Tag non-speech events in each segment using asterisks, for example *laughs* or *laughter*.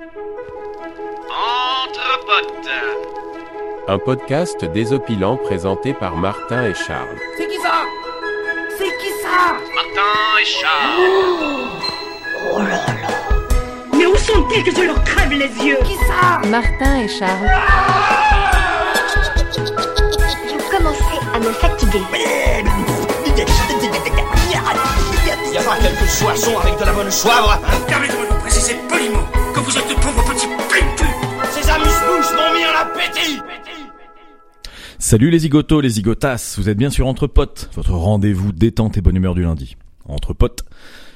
Entre potes. Un podcast désopilant présenté par Martin et Charles. C'est qui ça? C'est qui ça? Martin et Charles. Mais où sont-ils que je leur crève les yeux? Qui ça? Martin et Charles. Je commençais à me fatiguer. Y a pas quelques soissons avec de la bonne soivre Permettez-moi de vous préciser poliment que vous êtes de pauvres petits Ces amuse-bouches m'ont mis en appétit Salut les zigotos, les zigotas, vous êtes bien sur Entre Potes, votre rendez-vous détente et bonne humeur du lundi. Entre Potes,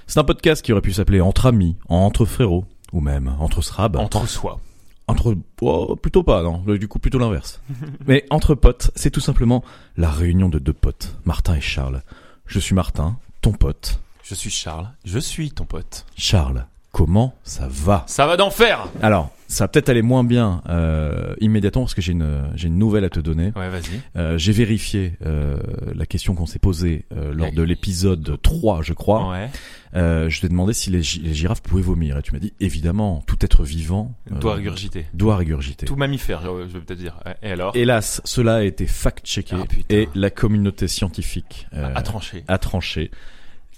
c'est un podcast qui aurait pu s'appeler Entre Amis, Entre Frérots, ou même Entre Srab. Entre soi. Entre... Oh, plutôt pas, non, du coup plutôt l'inverse. *laughs* Mais Entre Potes, c'est tout simplement la réunion de deux potes, Martin et Charles. Je suis Martin, ton pote. Je suis Charles, je suis ton pote. Charles, comment ça va? Ça va d'enfer Alors, ça va peut-être aller moins bien euh, immédiatement parce que j'ai une, j'ai une nouvelle à te donner. Ouais, vas-y. Euh, j'ai vérifié euh, la question qu'on s'est posée euh, lors Ouais. de l'épisode 3, je crois. Ouais. Euh, je t'ai demandé si les, gi- les girafes pouvaient vomir. Et tu m'as dit, évidemment, tout être vivant euh, Doit régurgiter. doit régurgiter. Tout mammifère, je veux peut-être dire. Et alors? Hélas, cela a été fact-checké Ah, et la communauté scientifique euh, À trancher. a tranché.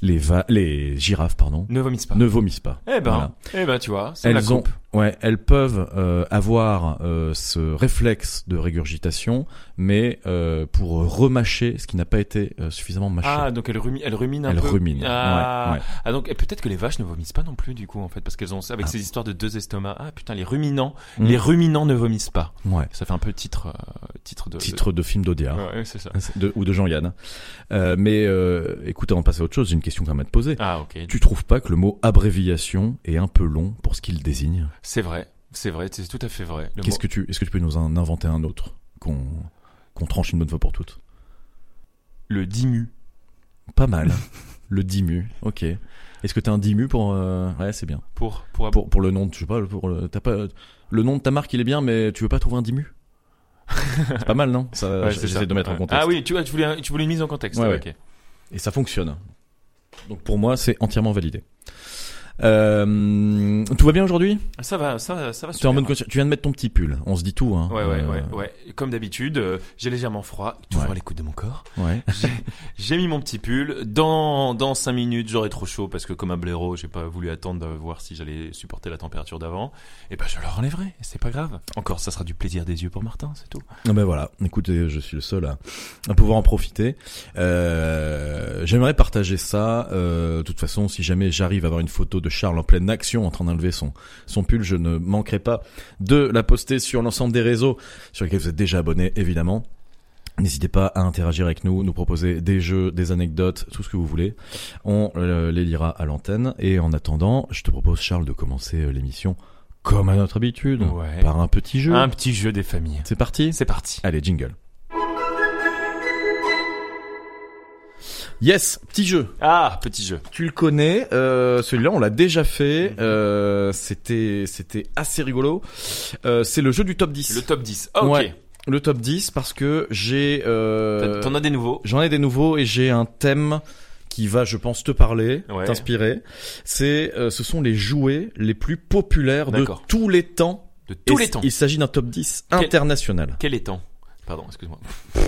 Les, va les girafes, pardon, Ne vomisse pas. ne vomissent pas. Eh ben, Voilà. eh ben, tu vois, c'est la ont, coupe. Ouais, elles peuvent euh, avoir euh, ce réflexe de régurgitation, mais euh, pour remâcher ce qui n'a pas été euh, suffisamment mâché. Ah, donc elle rumine, elle rumine un Elles peu. ruminent, Ah, ouais, ouais. ah donc peut-être que les vaches ne vomissent pas non plus du coup en fait parce qu'elles ont avec Ah. ces histoires de deux estomacs. Ah putain, les ruminants, Mm. les ruminants ne vomissent pas. ouais. Ça fait un peu titre, euh, titre de. Titre de film d'Audiard. Ouais, c'est ça. De- ou de Jean-Yann. Euh, mais euh, écoute, avant de passer à autre chose, j'ai une question quand même à te poser. Ah ok. Tu trouves pas que le mot abréviation est un peu long pour ce qu'il désigne? C'est vrai, c'est vrai, c'est tout à fait vrai. Qu'est-ce que tu, est-ce que tu peux nous en inventer un autre qu'on qu'on tranche une bonne fois pour toutes? Le dimu. Pas mal. *laughs* le dimu. Ok. Est-ce que t'as un dimu pour euh, Ouais, c'est bien. Pour pour, Pour pour le nom, de- je sais pas, pour le, pas le nom de ta marque, il est bien, mais tu veux pas trouver un dimu? *laughs* C'est pas mal, non? Ça, Ouais, c'est j'essaie de mettre en contexte. Ah oui, tu vois, tu voulais, tu voulais une mise en contexte. Ouais, ouais. Et ça fonctionne. Donc pour moi, c'est entièrement validé. Euh, tout va bien aujourd'hui? Ça va, ça, ça va. Tu es en super. bonne conscience. Tu viens de mettre ton petit pull. On se dit tout, hein. Ouais, ouais, Euh, ouais, ouais. Comme d'habitude, euh, j'ai légèrement froid, toujours Ouais. à l'écoute de mon corps. ouais. *laughs* J'ai- mis mon petit pull. Dans dans cinq minutes, j'aurai trop chaud parce que comme un blaireau, j'ai pas voulu attendre de voir si j'allais supporter la température d'avant. Et ben, je le enlèverai. C'est pas grave. Encore, ça sera du plaisir des yeux pour Martin, c'est tout. Ah ben voilà, écoutez, je suis le seul à, à pouvoir en profiter. Euh, J'aimerais partager ça. Euh, de toute façon, si jamais j'arrive à avoir une photo de Charles en pleine action en train d'enlever son, son pull, je ne manquerai pas de la poster sur l'ensemble des réseaux sur lesquels vous êtes déjà abonnés, évidemment. N'hésitez pas à interagir avec nous, nous proposer des jeux, des anecdotes, tout ce que vous voulez. On euh, les lira à l'antenne. Et en attendant, je te propose, Charles, de commencer euh, l'émission comme à notre habitude, Ouais. par un petit jeu. Un petit jeu des familles. C'est parti? C'est parti. Allez, jingle. Yes, petit jeu. Ah, petit jeu. Tu le connais, euh, celui-là on l'a déjà fait, euh, c'était c'était assez rigolo. Euh, c'est le jeu du top 10. Le top 10. Ah, ok. Ouais. Le top 10 parce que j'ai euh, T'en as des nouveaux. j'en ai des nouveaux et j'ai un thème qui va je pense te parler, Ouais. t'inspirer. C'est euh, ce sont les jouets les plus populaires de D'accord. tous les temps. De tous Et les temps. Il s'agit d'un top 10 Quel- international. Quel est temps? Pardon, excuse-moi. *laughs*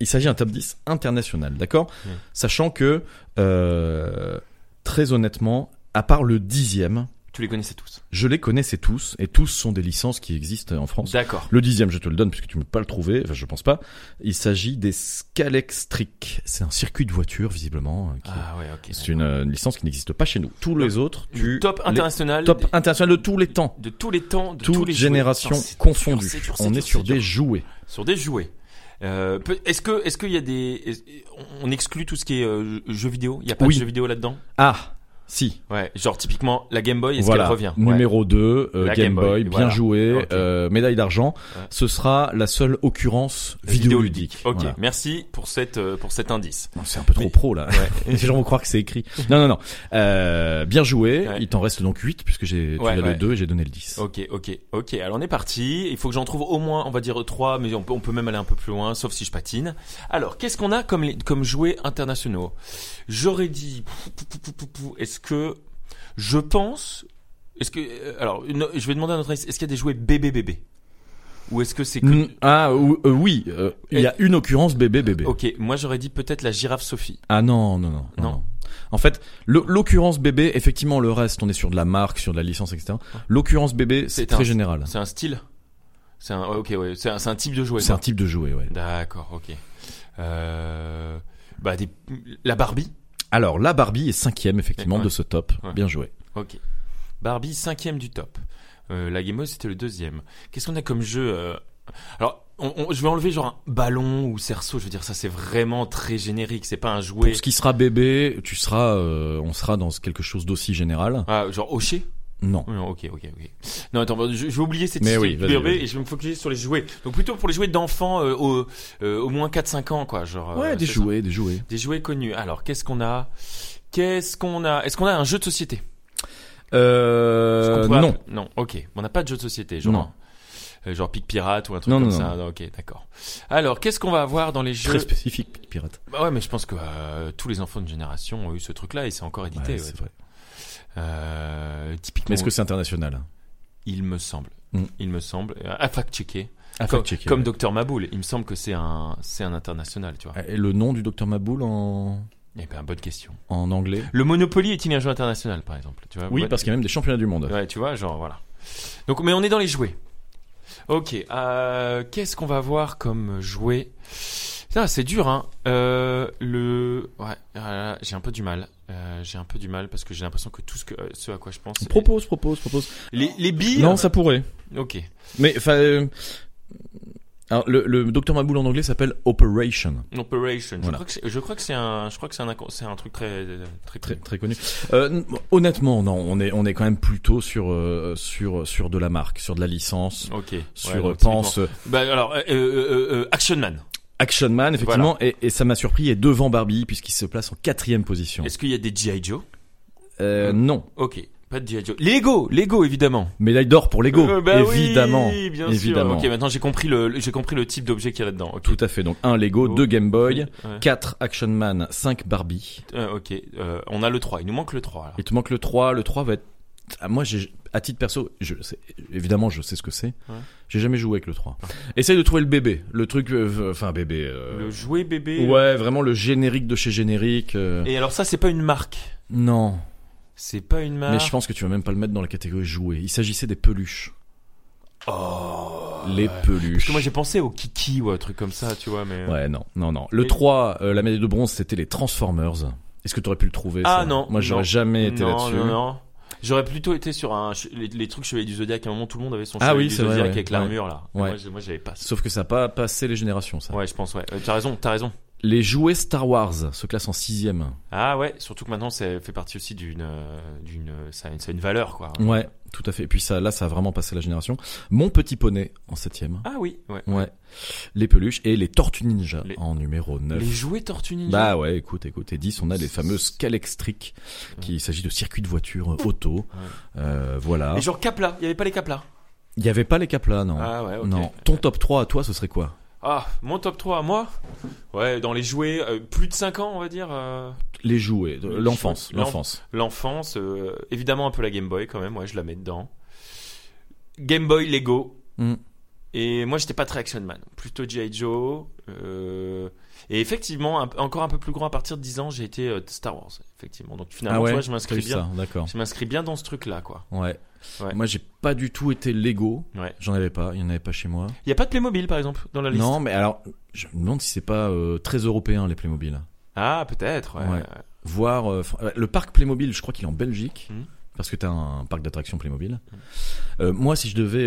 Il s'agit d'un top 10 international, d'accord? Sachant que, euh, très honnêtement, à part le dixième, Tu les connaissais tous. je les connaissais tous, et tous sont des licences qui existent en France. D'accord. Le dixième, je te le donne puisque tu ne peux pas le trouver, enfin je pense pas. Il s'agit des Scalextric. C'est un circuit de voiture, visiblement. euh, qui- Ah ouais, ok. C'est une, euh, une licence qui n'existe pas chez nous. Tous les autres, tu... top les- international. Top international de tous les temps. de tous les temps, de Toutes les générations confondues. On est sur des jouets. sur des jouets. Euh, est-ce que est-ce qu'il y a des on exclut tout ce qui est euh, jeux vidéo? Il y a pas Oui. de jeux vidéo là-dedans? Ah, si. Ouais, genre typiquement la Game Boy, est-ce voilà, qu'elle revient? Numéro 2, euh, Game, Game Boy, Boy, bien voilà. joué, Ok. euh, médaille d'argent. Ouais. Ce sera la seule occurrence vidéoludique. Ok, Voilà. merci pour cette euh, pour cet indice. C'est un peu trop Mais- pro là. *laughs* *laughs* Les gens vont croire que c'est écrit. Non, non, non. Euh, bien joué. Il t'en reste donc 8 puisque j'ai tu as le 2 et j'ai donné le 10. Ok, ok, ok. Alors on est parti. Il faut que j'en trouve au moins, on va dire trois, mais on peut, on peut même aller un peu plus loin, sauf si je patine. Alors, qu'est-ce qu'on a comme les- comme jouets internationaux? J'aurais dit, est-ce que je pense Est-ce que euh, alors une- je vais demander à notre est-ce qu'il y a des jouets bébé bébé? Ou est-ce que c'est que Mm, Ah ou- euh, oui, euh, il y a une occurrence bébé bébé. Ok, moi j'aurais dit peut-être la girafe Sophie. Ah non, non, non, non. Non. En fait, l'occurrence bébé, effectivement, le reste, on est sur de la marque, sur de la licence, etc. L'occurrence bébé, c'est très un- général. C'est un style? C'est un ok ouais, c'est un, un type de jouet. C'est un type de jouet, ouais. D'accord, ok. Euh, bah des la Barbie. Alors, la Barbie est cinquième, effectivement, Ouais. de ce top. Ouais. Bien joué. Ok. Barbie cinquième du top. Euh, la Game Boy c'était le deuxième. Qu'est-ce qu'on a comme jeu euh, Alors, on- on- je vais enlever genre un ballon ou cerceau. Je veux dire, ça c'est vraiment très générique. C'est pas un jouet. Pour ce qui sera bébé, tu seras, euh, on sera dans quelque chose d'aussi général. Ah, genre Hocher? Non. Non, ok, ok, ok. Non, attends, bah, je, je vais oublier cette histoire oui, du et je vais me focaliser sur les jouets. Donc plutôt pour les jouets d'enfants euh, au, euh, au moins 4-5 ans, quoi. Genre, Ouais, euh, des ça. jouets, des jouets. Des jouets connus. Alors, qu'est-ce qu'on a? Qu'est-ce qu'on a? Est-ce qu'on a un jeu de société? Euh, non. Non, ok. On n'a pas de jeu de société, genre. Non. euh, genre Pic Pirate ou un truc Non, comme non, ça. Ok, d'accord. Alors, qu'est-ce qu'on va avoir dans les jeux? Très spécifique, pirate. Bah ouais, mais je pense que euh, tous les enfants de génération ont eu ce truc-là et c'est encore édité. Ouais, ouais. c'est vrai. Euh, typiquement, Mais est-ce que c'est international? il me semble. Mm. Il me semble. À fact-checker. Ah, comme, fact-checker, comme ouais. Dr Maboul, il me semble que c'est un, c'est un international, tu vois. Et le nom du docteur Maboul en, Eh ben, bonne question. en anglais? Le Monopoly est-il un jeu international, par exemple, tu vois? Oui, Ouais. parce qu'il y a même des championnats du monde. Ouais, tu vois, genre voilà. Donc, mais on est dans les jouets. Ok. Euh, Qu'est-ce qu'on va voir comme jouet c'est dur, hein. Euh, le, ouais, euh, j'ai un peu du mal. Euh, j'ai un peu du mal parce que j'ai l'impression que tout ce que, euh, ce à quoi je pense. Propose, propose, propose. Les, les billes. Non, ça pourrait. Ok. Mais enfin, alors le, le docteur Maboul en anglais s'appelle Operation, Operation. Voilà. Je crois que c'est- un, je crois que c'est un, c'est un truc très, très, très connu. très connu. Euh, honnêtement, non, on est on est quand même plutôt sur sur sur de la marque, sur de la licence, Ok. Ouais, sur euh, pense Bah alors, euh, euh, Action Man. Action Man effectivement, et, et ça m'a surpris, il est devant Barbie puisqu'il se place en quatrième position. Est-ce qu'il y a des G.I. Joe? Euh, non, Ok. Pas de G.I. Joe. Lego, Lego évidemment. médaille d'or pour Lego, Euh, bah évidemment, oui, bien évidemment. sûr. Ok, maintenant j'ai compris le, j'ai compris le type d'objet qu'il y a là-dedans. Ok. Tout à fait. Donc un Lego, Oh. deux Game Boy, Ouais. 4 Action Man, 5 Barbie. Euh, ok. Euh, on a le 3. Il nous manque le 3. Alors. Il te manque le 3. Le 3 va être. Ah, moi, à titre perso, je sais, évidemment, je sais ce que c'est. Ouais. J'ai jamais joué avec le 3. Essaye de trouver le bébé. Le truc, euh, enfin, bébé. euh, Le jouet bébé. Ouais, vraiment le générique de chez générique. euh, Et alors ça, c'est pas une marque. Non. C'est pas une marque. Mais je pense que tu vas même pas le mettre dans la catégorie jouet. Il s'agissait des peluches. Oh. Les peluches. Parce que moi j'ai pensé au Kiki ou un truc comme ça, tu vois, mais. euh, Ouais, non, non, non. Le Et- 3, euh, la médaille de bronze, c'était les Transformers. Est-ce que tu aurais pu le trouver Ah ça? non. Moi, j'aurais jamais été là-dessus. Non, non. J'aurais plutôt été sur un les, les trucs chevaliers du zodiaque. À un moment, tout le monde avait son Ah chevalier oui, du c'est vrai, avec l'armure là. Ouais. Moi, j'avais pas. ça. Sauf que ça n'a pas passé les générations, ça. Ouais, je pense. Ouais. Euh, t'as raison. T'as raison. Les jouets Star Wars se classent en sixième. Ah ouais. Surtout que maintenant, ça fait partie aussi d'une euh, d'une ça a une, ça a une valeur quoi. Ouais, tout à fait. Et puis ça, là, ça a vraiment passé la génération. Mon petit poney en septième. Ah oui. Ouais. Ouais. Les peluches et les Tortues Ninja Les- en numéro 9. Les jouets Tortue Ninja. Bah ouais, écoute, écoute. Et 10, on a les fameuses Scalextric, qui s'agit de circuits de voiture euh, auto. Euh, voilà. Et genre Capla. Il y avait pas les Capla. Il y avait pas les caplas, non. Ah ouais. Non. Ton top 3 à toi, ce serait quoi? Ah, mon top 3 à moi Ouais, dans les jouets, euh, plus de 5 ans, on va dire. euh, Les jouets, de- l'enfance, l'enfance. L'enfance, euh, évidemment un peu la Game Boy quand même, ouais, je la mets dedans. Game Boy, Lego. Mm. Et moi, j'étais pas très Action Man. Plutôt G.I. Joe. euh, et effectivement, un- encore un peu plus grand, à partir de 10 ans, j'ai été euh, Star Wars. Effectivement. Donc finalement, Ah ouais, tu vois, je t'as m'inscris eu bien. ça, d'accord. Je m'inscris bien dans ce truc-là, quoi. Ouais. Ouais. Moi, j'ai pas du tout été Lego. Ouais. J'en avais pas, il y en avait pas chez moi. Il y a pas de Playmobil, par exemple, dans la liste? Non, mais alors, je me demande si c'est pas euh, très européen les Playmobil. Ah, peut-être, ouais. Voir euh, euh, le parc Playmobil, je crois qu'il est en Belgique. Mhm. Parce que t'as un parc d'attractions Playmobil. Euh, moi, si je devais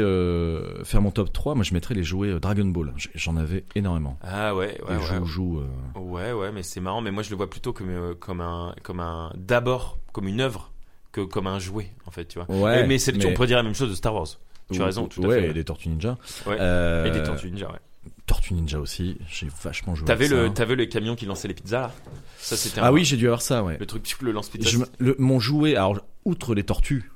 faire mon top 3, moi je mettrais les jouets Dragon Ball. J'en avais énormément. Ah ouais, ouais, les euh, Ouais, ouais, mais c'est marrant. Mais moi, je le vois plutôt comme comme un comme un d'abord comme une œuvre que comme un jouet, en fait, tu vois. Ouais, mais c'est mais- on pourrait dire la même chose de Star Wars. Tu as raison, tout à ouais, fait. et des Tortues Ninja. Ouais. Euh, Et des Tortues Ninja, ouais. Tortues Ninja aussi. J'ai vachement joué. T'avais le t'avais le camion qui lançait les pizzas là? Ça c'était. un- Ah oui, j'ai dû avoir ça, ouais. Le truc le lance pizza. Je me- le- mon jouet, alors outre les tortues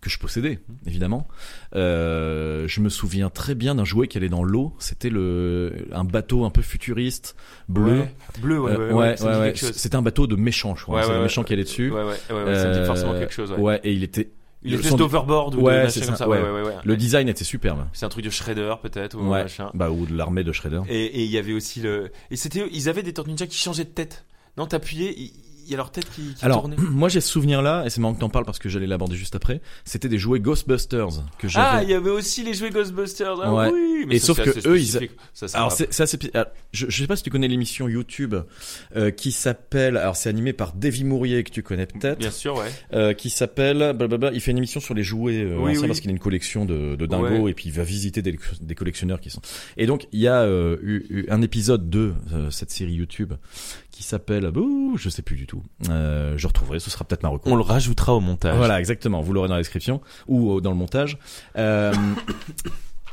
que je possédais, évidemment, euh, je me souviens très bien d'un jouet qui allait dans l'eau. C'était le un bateau un peu futuriste, bleu. Ouais. Bleu, ouais, Euh, ouais. C'était un bateau de méchant, je crois. Le ouais. méchant qui allait dessus. Ouais, ouais, ouais, ouais, ça me dit Euh, forcément quelque chose. Ouais. et il était Une espèce d'overboard ou Ouais, comme ça. Ouais, ouais. ouais, ouais. ouais. Le design était superbe. C'est un truc de Shredder peut-être ou machin. Bah ou de l'armée de Shredder. Et il y avait aussi le. Et c'était, ils avaient des Tortues Ninja qui changeaient de tête. Non, t'appuyais, y a leur tête qui, qui Alors, tournait. *clears throat* moi j'ai ce souvenir là, et c'est marrant que t'en parles parce que j'allais l'aborder juste après. C'était des jouets Ghostbusters que Ah, j'avais. il y avait aussi les jouets Ghostbusters. Ah Ouais. oui, mais Et sauf que eux, ils-. Ça, alors c'est assez- je, je sais pas si tu connais l'émission YouTube euh, qui s'appelle alors c'est animé par Davy Mourier que tu connais peut-être Bien sûr, ouais. euh, qui s'appelle blablabla, il fait une émission sur les jouets euh, Oui, anciens oui. parce qu'il a une collection de, de dingos Ouais. et puis il va visiter des, des collectionneurs qui sont et donc il y a euh, eu, eu un épisode de euh, cette série YouTube qui s'appelle ouh, je sais plus du tout euh, je retrouverai ce sera peut-être ma recours On le rajoutera au montage. voilà, exactement. Vous l'aurez dans la description ou euh, dans le montage. Euh,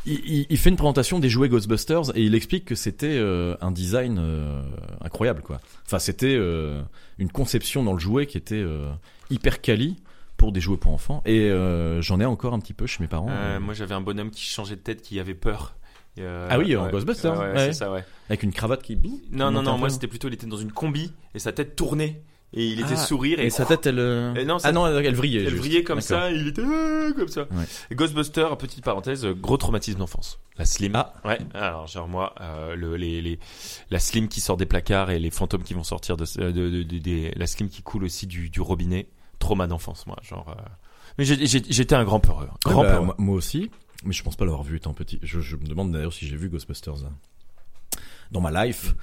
il, fait une présentation des jouets Ghostbusters et il explique que c'était euh, un design euh, incroyable, quoi. Enfin, c'était euh, une conception dans le jouet qui était hyper quali pour des jouets pour enfants. Et j'en ai encore un petit peu chez mes parents, moi, j'avais un bonhomme qui changeait de tête, qui avait peur. Euh, Ah oui, en ouais. Ghostbusters, Ouais, ouais, ça, avec une cravate qui. Non, non, non, moi c'était plutôt, il était dans une combi et sa tête tournait et il était Ah, sourire et, Et sa tête, elle. euh, Et non, sa- ah non, elle, elle vrillait. elle juste. brillait comme ça, et il était euh, comme ça. Ouais. Ghostbuster, petite parenthèse, euh, gros traumatisme d'enfance. La slim. Ah. Ouais. Alors genre moi, euh, le, les, les, la slim qui sort des placards et les fantômes qui vont sortir de, de, de- de- des- la slim qui coule aussi du, du robinet. Trauma d'enfance, moi. Genre. euh, Mais j'étais un grand peureux. Ouais, Grand bah, peureux. moi, moi aussi, mais je pense pas l'avoir vu étant petit. Je, je me demande d'ailleurs si j'ai vu Ghostbusters là. Dans ma life.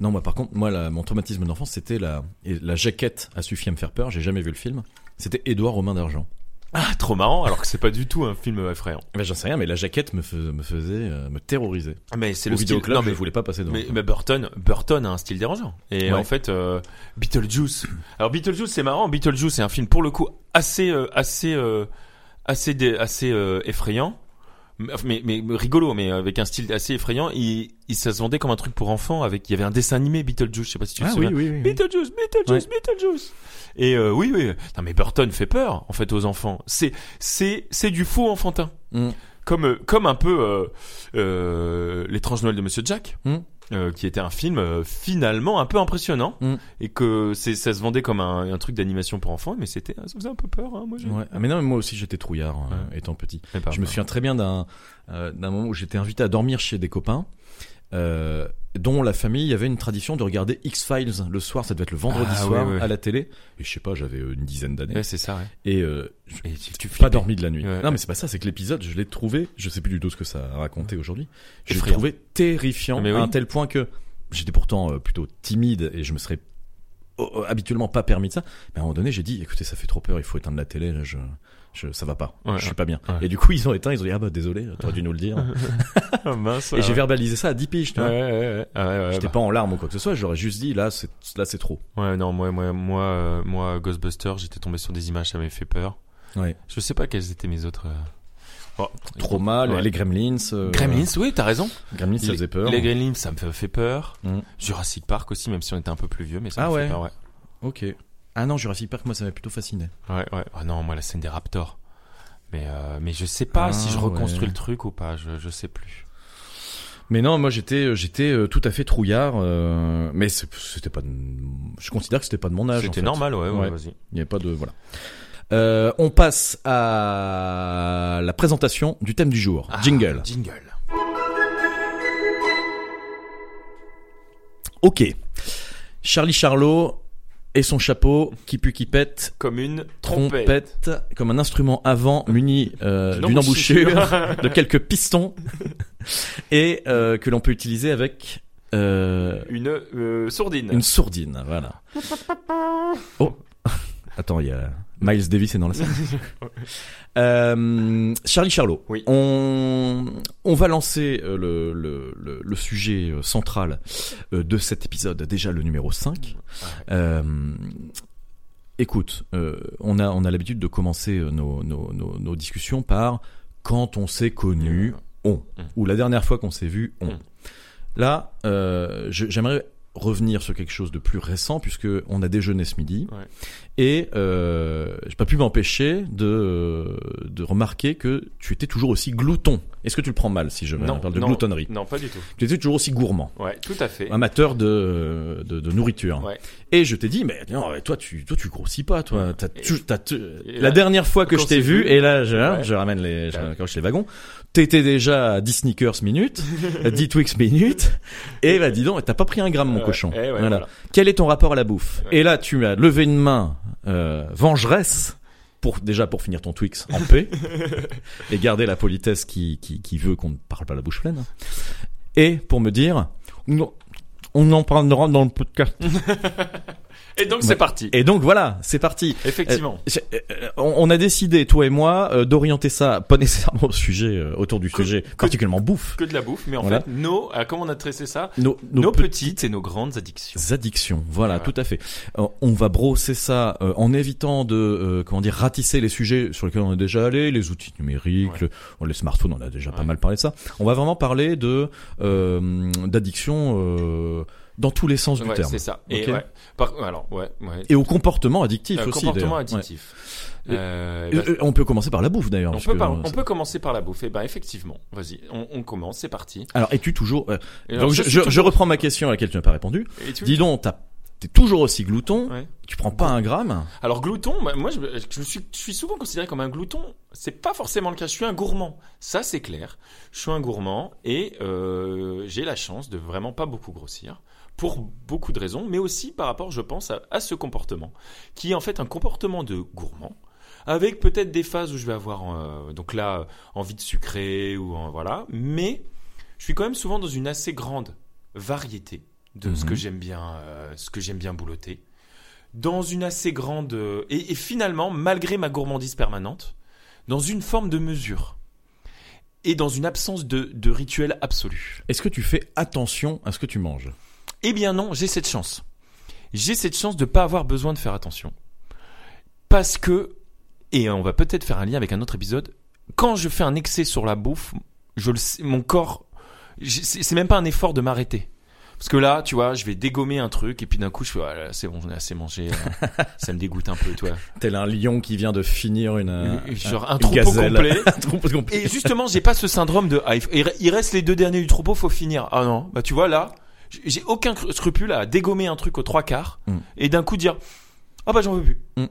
Non, moi par contre, moi la- mon traumatisme d'enfance c'était la la jaquette a suffi à me faire peur. J'ai jamais vu le film. C'était Édouard Romain d'argent. Ah, trop marrant, alors que c'est pas du tout un film effrayant. Ben j'en sais rien, mais la jaquette me, fais- me faisait euh, me terroriser. Mais c'est le style. vidéoclub, Non, mais je voulais pas passer devant. Mais, mais Burton, Burton a un style dérangeant. Et Ouais. en fait, euh, Beetlejuice. Alors Beetlejuice, c'est marrant. Beetlejuice, c'est un film pour le coup assez, euh, assez, euh, assez, dé- assez euh, effrayant. Mais, mais, mais rigolo, mais avec un style assez effrayant. Il, il ça se vendait comme un truc pour enfants. Avec, il y avait un dessin animé Beetlejuice. Je sais pas si tu te ah souviens. oui, oui. oui. Beetlejuice, Beetlejuice, Beetlejuice. Et euh, oui, oui. Non, mais Burton fait peur en fait aux enfants. C'est, c'est, c'est du faux enfantin. Mm. Comme, euh, comme un peu euh, euh, l'étrange Noël de Monsieur Jack, Mm. Euh, qui était un film euh, finalement un peu impressionnant Mm. et que c'est, ça se vendait comme un, un truc d'animation pour enfants, mais c'était, ça faisait un peu peur. Hein, moi, Ouais. Ah, mais non, mais moi aussi j'étais trouillard euh, étant petit. Je me souviens très bien d'un euh, d'un moment où j'étais invité à dormir chez des copains, euh, dont la famille avait une tradition de regarder X Files le soir. Ça devait être le vendredi Ah, soir ouais, ouais. à la télé. Et je sais pas, j'avais euh, une dizaine d'années. Ouais, c'est ça. Ouais. Et euh, je- Et tu, tu pas dormi de la nuit. Non, mais c'est pas ça. C'est que l'épisode, je l'ai trouvé. Je sais plus du tout ce que ça a raconté aujourd'hui. Je l'ai trouvé terrifiant Mais oui. à un tel point que j'étais pourtant euh, plutôt timide et je me serais euh, habituellement pas permis de ça. Mais à un moment donné, j'ai dit, écoutez, ça fait trop peur. Il faut éteindre la télé. Là, je, je, ça va pas. Ouais, je suis pas bien. ouais. Et du coup, ils ont éteint. Ils ont dit, ah bah désolé, t'aurais dû nous le dire. *laughs* *laughs* Mince. Et j'ai verbalisé ça à 10 piges, tu vois. ouais, ouais, ouais. Ah, J'étais bah. pas en larmes ou quoi que ce soit, j'aurais juste dit là c'est là c'est trop. Ouais, non, moi, moi, moi, euh, moi, Ghostbusters, j'étais tombé sur des images, ça m'avait fait peur. Ouais. Je sais pas quelles étaient mes autres. euh, bon, Trauma, les- Ouais. les Gremlins. euh, Gremlins, oui, t'as raison. Gremlins ça faisait peur. Les Gremlins, ça me fait fait peur. Mm. Jurassic Park aussi, même si on était un peu plus vieux, mais ça Ah me ouais. fait peur, ouais. Ok. Ah non Jurassic Park moi ça m'a plutôt fasciné. Ouais, ouais. Ah non, moi, la scène des Raptors. Mais, euh, mais je sais pas Ah, si je reconstruis ouais. le truc ou pas, je, je sais plus. Mais non moi j'étais j'étais euh, tout à fait trouillard. euh, mais c'était pas. de- Je considère que c'était pas de mon âge. en C'était fait. normal, ouais, ouais, Ouais. vas-y. Il n'y avait pas de voilà. Euh, on passe à la présentation du thème du jour. Ah, Jingle. Jingle. Ok. Charlie Charlot et son chapeau qui pue qui pète Comme une trompette. trompette comme un instrument avant muni euh, D'une embouchure, embouchure. *laughs* de quelques pistons et euh, que l'on peut utiliser avec euh, Une euh, sourdine. une sourdine. Voilà. *laughs* Oh, attends, il y a Miles Davis est dans la salle. *laughs* Euh, Charlie Charlot. Oui. On on va lancer euh, le, le, le, le sujet euh, central de cet épisode, déjà le numéro 5. Euh, écoute, euh, on a on a l'habitude de commencer nos, nos, nos, nos discussions par quand on s'est connu, on Mm. ou la dernière fois qu'on s'est vu, on. Mm. Là, j'aimerais revenir sur quelque chose de plus récent puisque on a déjeuné ce midi Ouais. et euh, j'ai pas pu m'empêcher de de remarquer que tu étais toujours aussi glouton Est-ce que tu le prends mal si je Non, parle de non, gloutonnerie Non, pas du tout. Tu étais toujours aussi gourmand, Ouais, tout à fait. amateur de, de, de nourriture. Ouais. Et je t'ai dit, mais non, toi tu, toi tu grossis pas, toi. T'as, tu- t'as, tu- la là, dernière fois que je t'ai vu, et là je, hein, ouais. je ramène les, je raccroche les wagons. T'étais déjà à 10 sneakers minutes, *laughs* à 10 Twix minutes, et bah dis donc, t'as pas pris un gramme mon cochon. eh ouais, voilà. voilà. Quel est ton rapport à la bouffe? Et là tu as levé une main euh, vengeresse pour déjà pour finir ton Twix en paix *laughs* et garder la politesse qui, qui, qui veut qu'on ne parle pas la bouche pleine. Et pour me dire, on en parlera dans le podcast. *laughs* Et donc c'est parti. Et donc voilà, c'est parti. Effectivement. Euh, euh, on on a décidé, toi et moi, euh, d'orienter ça, pas nécessairement au sujet, euh, autour du Que- sujet, que- particulièrement bouffe. Que de la bouffe, mais en Voilà. fait, nos, comment on a tressé ça Nos, Nos, pe- petites et nos grandes addictions. addictions, voilà, Voilà. tout à fait. On va brosser ça en évitant de, comment dire, ratisser les sujets sur lesquels on est déjà allé, les outils numériques, Ouais. le- bon, les smartphones, on a déjà pas mal parlé de ça. On va vraiment parler de d'addiction euh, dans tous les sens du Ouais, terme. c'est ça. Et Ok. ouais. Par, alors, ouais, ouais. Et au comportement addictif Euh, aussi. comportement addictif. Euh, bah, on peut commencer par la bouffe d'ailleurs. on, peut que, par- on peut commencer par la bouffe. Et ben effectivement, vas-y, on, on commence, c'est parti. Alors, es-tu toujours... euh, Et alors, donc, je, toujours- je reprends ma question à laquelle tu n'as pas répondu. Tu- Dis donc, t'as- t'es toujours aussi glouton, Ouais. tu prends pas un gramme Alors glouton, bah, moi je, je suis, je suis souvent considéré comme un glouton. C'est pas forcément le cas. Je suis un gourmand. Ça c'est clair. Je suis un gourmand et euh, j'ai la chance de vraiment pas beaucoup grossir pour beaucoup de raisons, mais aussi par rapport, je pense, à, à ce comportement qui est en fait un comportement de gourmand. Avec peut-être des phases où je vais avoir euh, donc là envie de sucrer ou euh, voilà, mais je suis quand même souvent dans une assez grande variété de ce Mhm. que j'aime bien, euh, ce que j'aime bien boulotter dans une assez grande euh, et, et finalement malgré ma gourmandise permanente dans une forme de mesure et dans une absence de, de rituel absolu. Est-ce que tu fais attention à ce que tu manges? Eh bien non, j'ai cette chance. J'ai cette chance de pas avoir besoin de faire attention. Parce que, et on va peut-être faire un lien avec un autre épisode, quand je fais un excès sur la bouffe, je le sais, mon corps, c'est même pas un effort de m'arrêter. Parce que là, tu vois, je vais dégommer un truc et puis d'un coup, je fais, ah c'est bon, j'en ai assez mangé. là. *laughs* ça me dégoûte un peu, toi. Tel un lion qui vient de finir une... euh, Genre un une troupeau gazelle. complet. *laughs* Un troupeau complet. Et justement, j'ai pas ce syndrome de ah, il reste les deux derniers du troupeau, faut finir. Ah non, bah tu vois là, j'ai aucun cr- scrupule à dégommer un truc aux trois quarts Mm. et d'un coup dire ah bah j'en veux plus. Mm.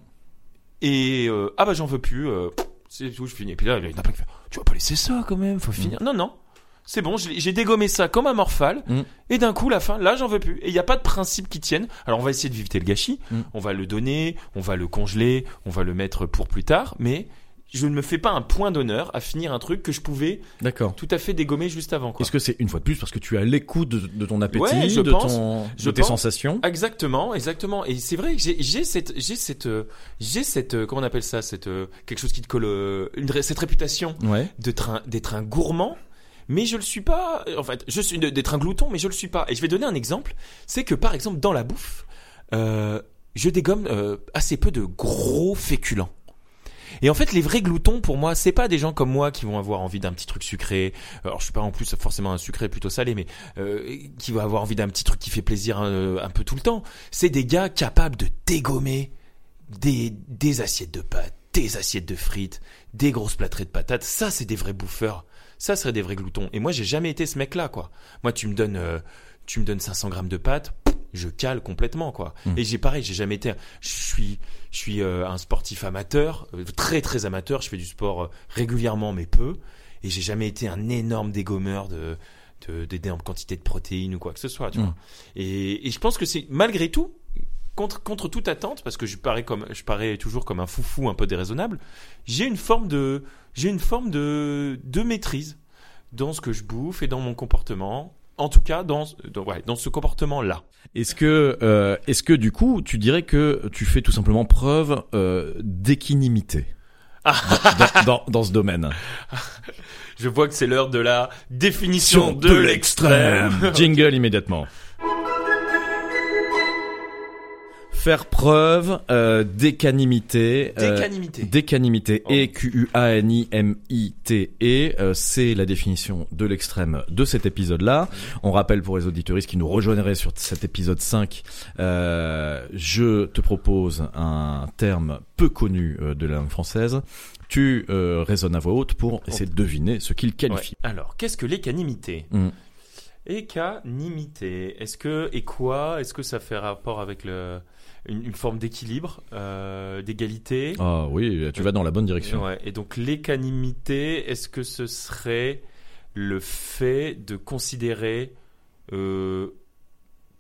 Et euh, ah bah j'en veux plus, euh, c'est tout, je finis. Et puis là, il y en a plein qui tu vas pas laisser ça quand même, faut finir. Non non. C'est bon, j'ai dégommé ça comme un morphale, Mm. et d'un coup, la fin, là, j'en veux plus. Et il n'y a pas de principe qui tienne. Alors, on va essayer de éviter le gâchis. Mm. On va le donner, on va le congeler, on va le mettre pour plus tard. Mais je ne me fais pas un point d'honneur à finir un truc que je pouvais D'accord. tout à fait dégommer juste avant. Quoi. Est-ce que c'est une fois de plus parce que tu as l'écoute de, de ton appétit, Ouais, je de, pense. ton, Je de tes pense. sensations? Exactement, exactement. Et c'est vrai que j'ai cette, j'ai cette, euh, j'ai cette, euh, comment on appelle ça, cette euh, quelque chose qui te colle, euh, une, cette réputation Ouais. d'être un, d'être un gourmand. Mais je le suis pas. En fait, je suis d'être un glouton, mais je le suis pas. Et je vais donner un exemple. C'est que par exemple dans la bouffe, euh, je dégomme euh, assez peu de gros féculents. Et en fait, les vrais gloutons, pour moi, c'est pas des gens comme moi qui vont avoir envie d'un petit truc sucré. Alors, je suis pas en plus forcément un sucré plutôt salé, mais euh, qui va avoir envie d'un petit truc qui fait plaisir euh, un peu tout le temps. C'est des gars capables de dégommer des, des assiettes de pâtes, des assiettes de frites, des grosses plâtrées de patates. Ça, c'est des vrais bouffeurs. Ça serait des vrais gloutons. Et moi, j'ai jamais été ce mec-là, quoi. Moi, tu me donnes, euh, tu me donnes 500 grammes de pâtes, je cale complètement, quoi. Mm. Et j'ai pareil, j'ai jamais été. Je suis, je suis euh, un sportif amateur, euh, très très amateur. Je fais du sport euh, régulièrement, mais peu. Et j'ai jamais été un énorme dégommeur de de- d'énormes quantités de protéines ou quoi que ce soit, tu Mm. vois. Et, et je pense que c'est malgré tout contre contre toute attente parce que je parais comme je parais toujours comme un foufou un peu déraisonnable. J'ai une forme de j'ai une forme de de maîtrise dans ce que je bouffe et dans mon comportement. En tout cas, dans, dans, ouais, dans ce comportement-là. Est-ce que, euh, est-ce que du coup, tu dirais que tu fais tout simplement preuve euh, d'équinimité dans, dans, dans- dans ce domaine? Je vois que c'est l'heure de la définition de l'extrême. Jingle immédiatement. Faire preuve euh, d'écanimité. euh, Décanimité. Décanimité, Oh. et Q-U-A-N-I-M-I-T-E, euh, c'est la définition de l'extrême de cet épisode-là. On rappelle pour les auditoristes qui nous rejoindraient sur cet épisode 5, euh, je te propose un terme peu connu de la langue française. Tu raisonnes à voix haute pour essayer de deviner ce qu'il Ouais. qualifie. Alors, qu'est-ce que l'écanimité Mm. Écanimité. Est-ce que et quoi Est-ce que ça fait rapport avec le une, une forme d'équilibre, euh, d'égalité Ah oui, tu vas dans la bonne direction. Ouais. Et donc l'écanimité, est-ce que ce serait le fait de considérer euh,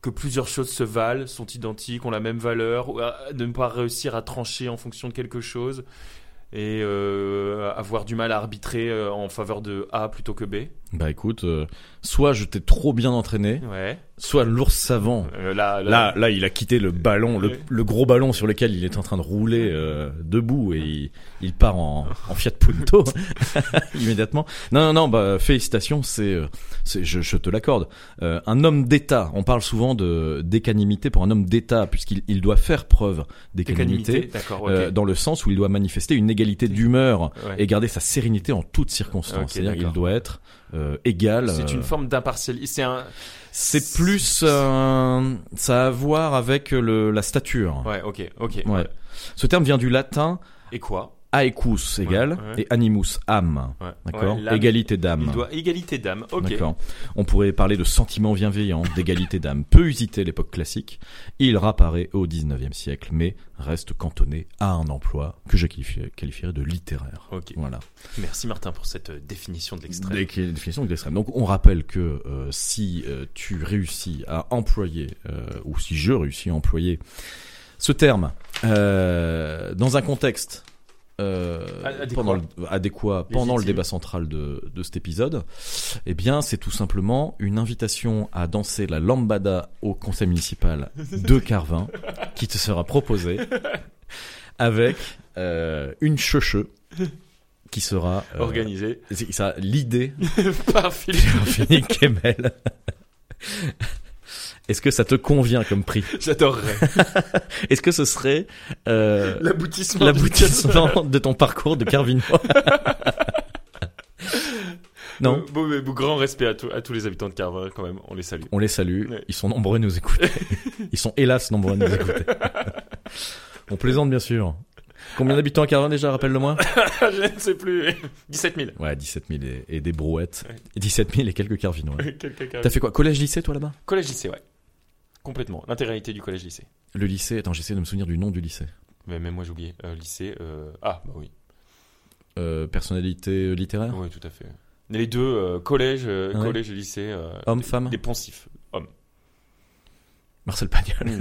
que plusieurs choses se valent, sont identiques, ont la même valeur, ou à- de ne pas réussir à trancher en fonction de quelque chose et euh, avoir du mal à arbitrer en faveur de A plutôt que B? Bah écoute, euh, soit je t'ai trop bien entraîné, Ouais. Soit l'ours savant Euh, là, là, Là, là, il a quitté le ballon, le, le gros ballon sur lequel il est en train de rouler euh, debout et il, il part en, en Fiat Punto *laughs* immédiatement. Non, non, non, bah félicitations, c'est, euh, c'est, je, je te l'accorde. Euh, un homme d'État, on parle souvent de d'écanimité pour un homme d'État puisqu'il il doit faire preuve écanimité. d'écanimité. D'accord. ok. euh, dans le sens où il doit manifester une égalité d'humeur Ouais. et garder sa sérénité en toutes circonstances. C'est-à-dire qu'il doit être euh, égal. C'est une forme d'impartialité. C'est un. c'est plus, euh, ça a à voir avec le, la stature. Ouais. Ok. Ok. Ouais. Ce terme vient du latin Et quoi? Aecus égale ouais. et animus âme. Ouais. D'accord. Égalité d'âme. Il doit égalité d'âme. Ok. D'accord. On pourrait parler de sentiment bienveillant, d'égalité d'âme. Peu usité à l'époque classique. Il réapparaît au 19e siècle, mais reste cantonné à un emploi que je qualifierais, de littéraire. Ok. Voilà. Merci Martin pour cette euh, définition de la définition de l'extrême. Donc on rappelle que euh, si euh, tu réussis à employer, euh, ou si je réussis à employer ce terme dans un contexte euh, Adéquat. pendant le, adéquat pendant le débat central de, de cet épisode, eh bien c'est tout simplement une invitation à danser la lambada au conseil municipal de *laughs* Carvin qui te sera proposée avec euh, une cheuche qui sera euh, Organisé c'est ça, l'idée *laughs* par Philippe. Philippe Kemel. Est-ce que ça te convient comme prix *laughs* J'adorerais. *laughs* Est-ce que ce serait euh, L'aboutissement. l'aboutissement de ton parcours de Carvinois *laughs* Non beau- beau grand respect à, tous- à tous les habitants de Carvin quand même. On les salue. On les salue, Ouais. ils sont nombreux à nous écouter. Ils sont hélas nombreux à nous écouter. On plaisante bien sûr. Combien d'habitants à Carvin déjà, rappelle-le-moi Je ne sais plus. 17 000. Ouais, 17 000 et, et des brouettes. Ouais. Et 17 000 et quelques Carvinois. Quelqu'un T'as fait quoi? Collège-lycée toi là-bas? Collège lycée, ouais. Complètement. L'intégralité du collège lycée. Le lycée, attends, j'essaie de me souvenir du nom du lycée. Mais même moi j'ai oublié. Euh, lycée. euh, Ah bah oui. Euh, personnalité littéraire Oui, tout à fait. Les deux collège, Ouais. collège et lycée. Homme, des- femme Des poncifs. Hommes. Marcel Pagnol.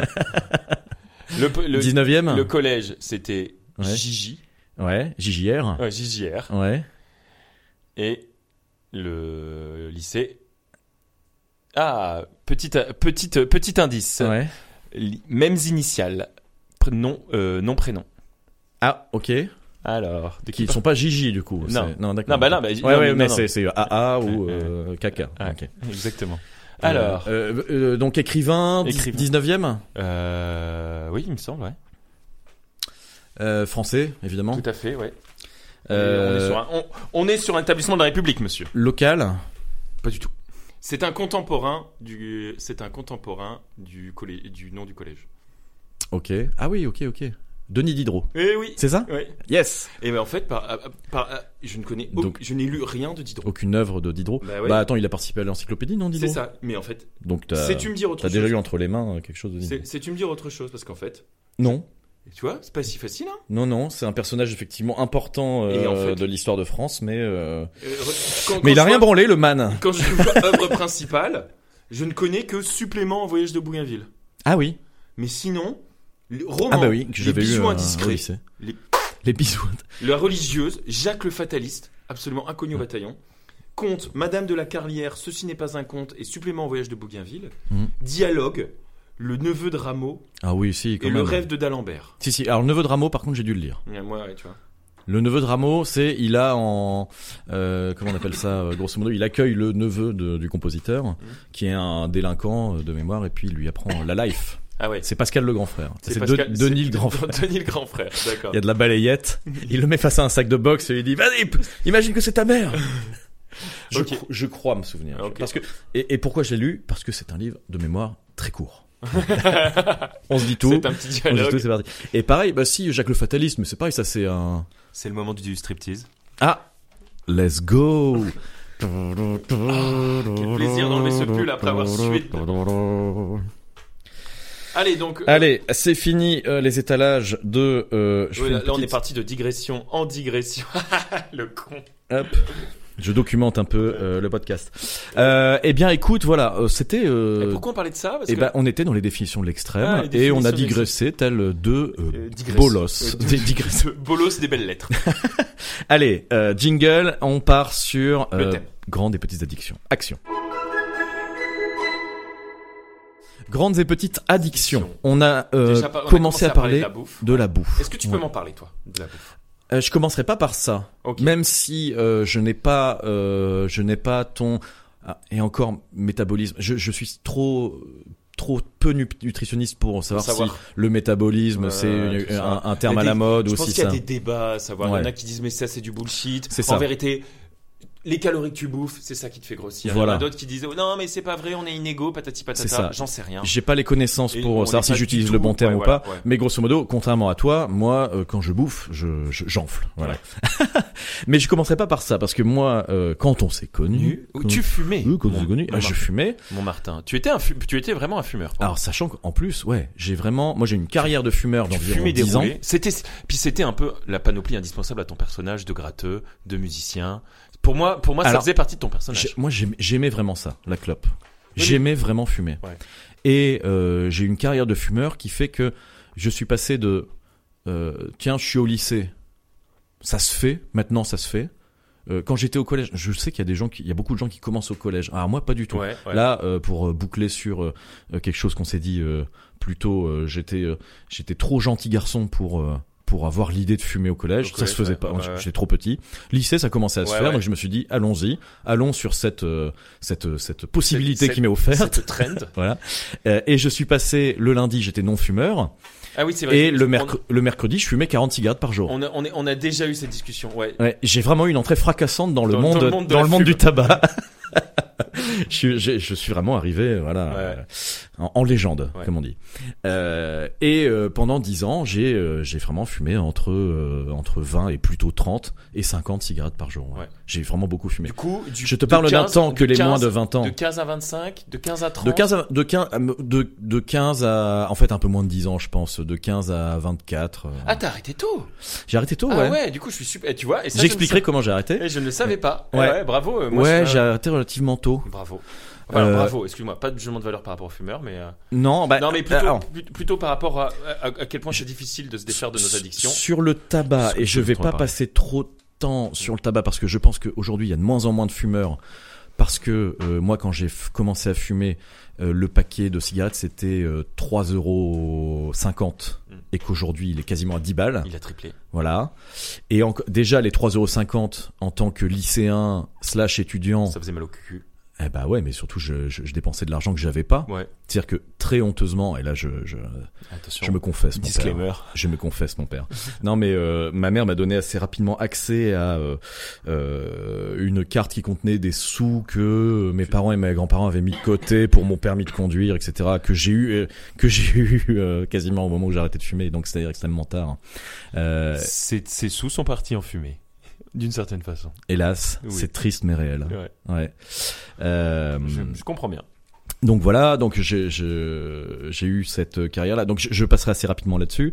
Le, le, 19e le collège c'était Ouais. Gigi. Ouais, JJR. Ouais, JJR. Ouais. Et le lycée. Ah, petit, petit, petit indice. Ouais. Mêmes initiales. Nom, euh, nom, prénom. Ah, ok. Alors, de Qui ne sont pas Gigi du coup. Non. Non, d'accord. Non, bah non, bah, Ouais, non, ouais, mais- c'est AA ou euh, Caca. Ouais, Ok. Exactement. Alors, Euh, euh, donc écrivain, Écrivain. 19e, euh, oui, il me semble, ouais. euh, français évidemment. Tout à fait, ouais. Euh, On, est sur un, on- on est sur un établissement de la République, monsieur. Local. Pas du tout. C'est un contemporain du, c'est un contemporain du collège, du nom du collège. Ok. Ah oui, ok, ok. Denis Diderot. Eh oui. C'est ça Ouais. Yes. Et ben en fait, par, par- par- je ne connais, au- Donc- je n'ai lu rien de Diderot. Aucune œuvre de Diderot. Bah ouais. Bah attends, il a participé à l'encyclopédie, non Diderot? C'est ça. Mais en fait, Donc t'as sais-tu me dire autre t'as chose? déjà eu entre les mains euh, quelque chose de Diderot C'est- Sais-tu me dire autre chose? Parce qu'en fait, Non. Tu vois, c'est pas si facile. Hein Non, non, c'est un personnage effectivement important euh, Et en fait- de l'histoire de France, mais euh, Euh, quand- mais il a rien vois- branlé le man. Quand je vois œuvre principale, je ne connais que supplément en voyage de Bougainville. Ah oui. Mais sinon, le roman, Ah bah oui, que les j'avais eu euh, indiscrets, les- Les bisous. la religieuse, Jacques le fataliste, absolument inconnu Mm. au bataillon, conte Madame de la Carlière, ceci n'est pas un conte, et supplément en voyage de Bougainville, Mm. dialogue, le neveu de Rameau Ah oui, si, quand et même. le rêve de d'Alembert. Si, si. Alors, le neveu de Rameau, par contre, j'ai dû le lire. Ouais, Moi, ouais, tu vois. Le neveu de Rameau, c'est, il a en, euh, comment on appelle ça, euh, grosso modo, il accueille le neveu de- du compositeur, Mm. qui est un délinquant euh, de mémoire, et puis il lui apprend la life. Ah ouais. C'est Pascal le grand frère. C'est Pascal- Denis le grand frère. *laughs* Denis le grand frère, d'accord. Il y a de la balayette. Il le met face à un sac de boxe et il dit Vas-y, imagine que c'est ta mère. Je, cro- je crois me souvenir. Parce que et, et pourquoi je l'ai lu? Parce que c'est un livre de mémoire très court. *laughs* On se dit tout. C'est un petit On se dit dialogue. tout, c'est parti. Et pareil, bah si Jacques le fataliste, mais c'est pareil, ça c'est un. C'est le moment du striptease. Ah, let's go. Quel plaisir d'enlever ce pull après avoir sué. Allez, donc. euh, Allez, c'est fini euh, les étalages de. Euh, je là, on est parti de digression en digression. *laughs* le con. Hop. Je documente un peu euh, le podcast. Euh, eh bien, écoute, voilà, euh, c'était. Euh, pourquoi on parlait de ça? Parce eh que ben, on était dans les définitions de l'extrême Ah, les et on a définitions de digressé tel deux euh, Euh, digresse. bolos. Euh, *laughs* Des digresses. *laughs* bolos des belles lettres. *laughs* Allez, euh, jingle, on part sur Le euh, thème. grandes et petites addictions. Action. Grandes et petites addictions. Addictions. On a, euh, Déjà, on a commencé à parler de la bouffe. de la bouffe. Est-ce que tu peux Ouais. m'en parler, toi, de la bouffe? Euh, je commencerai pas par ça. Ok. Même si euh, je n'ai pas, euh, je n'ai pas ton ah, et encore métabolisme. Je, je suis trop trop peu nu- nutritionniste pour savoir, savoir. si le métabolisme Ouais, c'est un, un terme à la mode Je ou pense qu'il y a ça. des débats à savoir. Il y en Ouais. a qui disent mais ça c'est du bullshit. C'est En ça. vérité, les calories que tu bouffes, c'est ça qui te fait grossir. Voilà. Il y en a d'autres qui disent oh, non mais c'est pas vrai, on est inégaux, patati C'est patata. ça. J'en sais rien. J'ai pas les connaissances Et pour savoir si j'utilise le bon terme ouais, ou voilà, pas. ouais. Mais grosso modo, contrairement à toi, moi, euh, quand je bouffe, je, je- j'enfle. Voilà. *laughs* Mais je commencerai pas par ça parce que moi, euh, quand on s'est connu, tu fumais. Euh, quand on s'est connu, mon ah, je fumais. Mon Martin, tu étais un fu- tu étais vraiment un fumeur. Alors sachant qu'en plus, ouais, j'ai vraiment, moi j'ai une carrière de fumeur tu d'environ fumais 10 ans. C'était puis c'était un peu la panoplie indispensable à ton personnage de gratteux, de musicien. Pour moi, pour moi, ça Alors, faisait partie de ton personnage. Moi, j'aimais- vraiment ça, la clope. Oui, J'aimais vraiment fumer. Ouais. Et euh, j'ai une carrière de fumeur qui fait que je suis passé de euh, tiens, je suis au lycée, ça se fait. Maintenant, ça se fait. Euh, quand j'étais au collège, je sais qu'il y a des gens, qui, il y a beaucoup de gens qui commencent au collège. Ah, moi, pas du tout. Ouais, ouais. Là, euh, pour boucler sur quelque chose qu'on s'est dit plus tôt, j'étais j'étais trop gentil garçon pour pour avoir l'idée de fumer au collège. Au ça collège, se faisait ouais, pas. ouais. J'étais trop petit. Lycée, ça commençait à se faire, donc je me suis dit allons-y, allons sur cette euh, cette cette possibilité Cette- qui m'est offerte. Cette trend. *laughs* Voilà. Euh, et je suis passé le lundi, j'étais non fumeur, Ah oui, c'est vrai. et le, on- merc- le mercredi, je fumais 40 cigarettes par jour. On a, on, est- on a déjà eu cette discussion, ouais. Ouais, j'ai vraiment eu une entrée fracassante dans le Dans- dans monde le monde de dans le monde du tabac. *laughs* *laughs* je, suis, j'ai- je suis vraiment arrivé voilà Ouais. euh, en, en légende Ouais. comme on dit. Euh, et euh, pendant 10 ans, j'ai euh, j'ai vraiment fumé entre euh, entre 20 et plutôt 30 et 50 cigarettes par jour. ouais. J'ai vraiment beaucoup fumé. Du coup, du, je te parle d'un 15 temps que de les 15 moins de 20 ans. De 15 à 25, de 15 à 30. De 15 à, de 15 à- de, de 15 à en fait un peu moins de 10 ans je pense de 15 à 24 euh. Ah, t'as arrêté tôt? j'ai arrêté tôt ah ouais, du coup, je suis super. et Tu vois, j'expliquerai je comment j'ai arrêté et je ne le savais pas. Ouais. Ouais, bravo. euh, Moi, ouais je- j'ai arrêté relativement tôt Bravo. Euh, bravo, excuse-moi, pas de jugement de valeur par rapport aux fumeurs, mais euh, non bah non, mais plutôt, alors, plut- plutôt par rapport à, à, à quel point c'est difficile de se défaire de nos addictions. Sur le tabac, et je vais pas passer trop de temps sur le tabac parce que je pense qu'aujourd'hui il y a de moins en moins de fumeurs. Parce que euh, moi, quand j'ai commencé à fumer, le paquet de cigarettes c'était euh, 3,50 euros Mm. et qu'aujourd'hui il est quasiment à 10 balles. Il a triplé. Voilà. Et en- déjà les 3,50 euros en tant que lycéen slash étudiant, Ça faisait mal au cul. Eh bah ouais, mais surtout je, je, je dépensais de l'argent que j'avais pas. Ouais. C'est-à-dire que très honteusement, et là je, je, Attention. je me confesse, mon père. Disclaimer. Je me confesse, mon père. Non, mais euh, ma mère m'a donné assez rapidement accès à euh, euh, une carte qui contenait des sous que mes parents et mes grands-parents avaient mis de côté pour mon permis de conduire, etc. Que j'ai eu, euh, que j'ai *laughs* eu euh, quasiment au moment où j'ai arrêté de fumer, donc c'est extrêmement tard. Euh, Ces, ces sous sont partis en fumée. D'une certaine façon. hélas, Oui. c'est triste mais réel. Ouais. Ouais. Euh, Je, je comprends bien. donc voilà, donc j'ai eu cette carrière là. Donc je, je passerai assez rapidement là-dessus.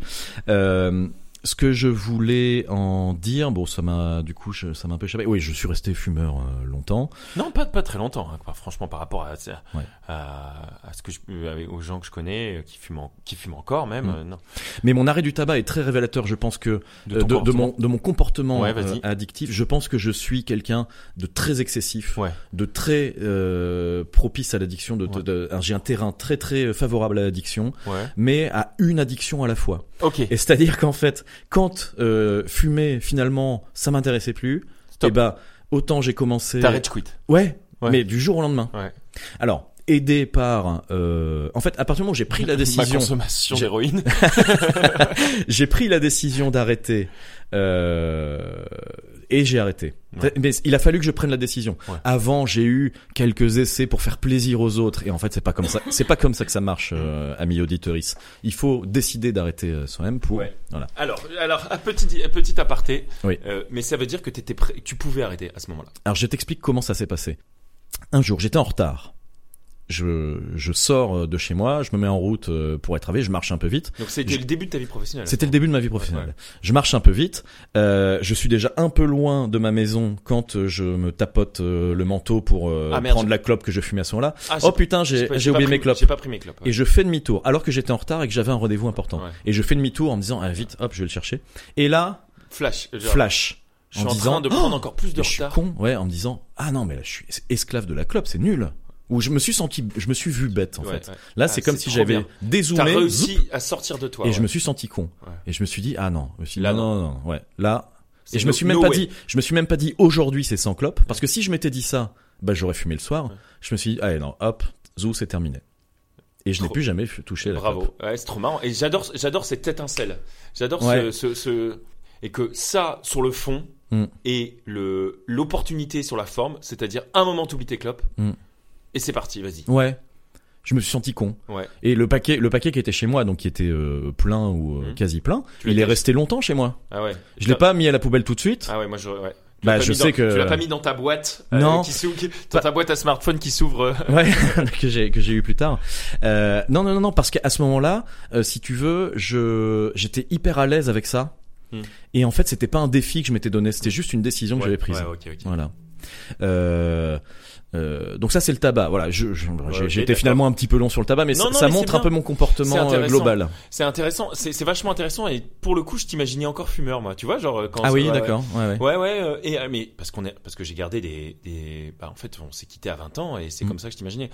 Euh, ce que je voulais en dire, bon, ça m'a du coup, je- ça m'a un peu échappé. Oui, je suis resté fumeur euh, longtemps. Non, pas, pas très longtemps, hein, quoi. franchement, par rapport à, Ouais. à, à ce que je, avec- aux gens que je connais, euh, qui fument, en- qui fument encore même, Mm. euh, non. Mais mon arrêt du tabac est très révélateur. Je pense que De euh, mon de mon comportement Ouais, euh, addictif. Je pense que je suis quelqu'un de très excessif, Ouais. de très euh, propice à l'addiction. De, de- j'ai un terrain très très favorable à l'addiction, mais à une addiction à la fois. Ok. Et c'est-à-dire qu'en fait, quand euh, fumer finalement, ça m'intéressait plus, Stop. et ben autant j'ai commencé. T'arrêtes, je quitte. Ouais, Ouais. mais du jour au lendemain. Ouais. Alors, aidé par, euh, en fait, à partir du moment où j'ai pris la *laughs* Ma décision, consommation J'ai- d'héroïne. *laughs* j'ai pris la décision d'arrêter. Euh, et j'ai arrêté. Ouais. Mais il a fallu que je prenne la décision. Ouais. Avant, j'ai eu quelques essais pour faire plaisir aux autres, et en fait, c'est pas comme ça. *laughs* C'est pas comme ça que ça marche, euh, ami auditeurice. Il faut décider d'arrêter euh, soi-même pour. Ouais. Voilà. Alors, alors, un petit, un petit aparté. Oui. Euh, mais ça veut dire que t'étais prêt, tu pouvais arrêter à ce moment-là. Alors, je t'explique comment ça s'est passé. Un jour, j'étais en retard. Je, je sors de chez moi, je me mets en route euh, pour être arrivé, je marche un peu vite. Donc c'était Je- le début de ta vie professionnelle. C'était le début de ma vie professionnelle. Ouais, Je marche un peu vite. Euh, je suis déjà un peu loin de ma maison quand euh, je me tapote euh, le manteau pour euh, Ah, prendre la clope que je fumais à ce moment-là. Ah, Oh putain, j'ai oublié pris- mes clopes. J'ai pas pris mes clopes. ouais. Et je fais demi-tour alors que j'étais en retard et que j'avais un rendez-vous important. Et je fais demi-tour en me disant ah vite, hop, je vais le chercher. Et là, Flash. genre, flash. Je suis en, disant, train de Oh, prendre encore plus de mais je suis retard. con, ouais, en me disant ah non mais là je suis esclave de la clope, c'est nul. Ou je me suis senti, je me suis vu bête en Ouais, fait. ouais. Là Ah, c'est comme si j'avais bien. T'as dézoomé. réussi zoup, à sortir de toi. et ouais. je me suis senti con. Et je me suis dit ah non, je me suis dit, Là, non, non non ouais là et je me no- suis même no pas way. dit, je me suis même pas dit aujourd'hui c'est sans clope parce que si je m'étais dit ça, bah j'aurais fumé le soir. Je me suis dit allez non, hop, zou c'est terminé. Et je n'ai plus jamais touché la Bravo. clope. Ouais, c'est trop marrant. Et j'adore, j'adore cette étincelle. J'adore Ouais. ce, ce, ce- et que ça, sur le fond, Mm. et le, l'opportunité sur la forme, c'est-à-dire un moment t'oublies tes clopes, Mm. Et c'est parti, vas-y. Ouais. Je me suis senti con. Ouais. Et le paquet, le paquet qui était chez moi, donc qui était euh, plein ou euh, Mhm. quasi plein, Tu l'as il est caché. resté longtemps chez moi. Ah ouais. Je l'ai pas mis à la poubelle tout de suite. Ah ouais, moi je, ouais. Tu Bah, pas je mis sais dans- que- Tu l'as pas mis dans ta boîte. euh, Non. qui s'ouvre, qui- dans ta boîte à smartphone qui s'ouvre. euh, *laughs* Ouais, *laughs* que j'ai que j'ai eu plus tard. Euh, non non non non parce qu'à ce moment-là, euh, si tu veux, je j'étais hyper à l'aise avec ça. Hmm. Et en fait, c'était pas un défi que je m'étais donné, c'était juste une décision que j'avais prise. Ouais, ok, ok. Voilà. Euh, euh, donc ça c'est le tabac. Voilà, je, je- d'accord. finalement un petit peu long sur le tabac, mais Non, ça, non, ça mais c'est montre un peu mon comportement euh, global. C'est intéressant, c'est, vachement intéressant, et pour le coup, je t'imaginais encore fumeur, moi. Tu vois, genre, quand Ah oui, d'accord. Ouais, ouais. Ouais, ouais, euh, et, mais parce qu'on est, parce que j'ai gardé des, des, bah, en fait, on s'est quitté à 20 ans et c'est Mm. comme ça que je t'imaginais.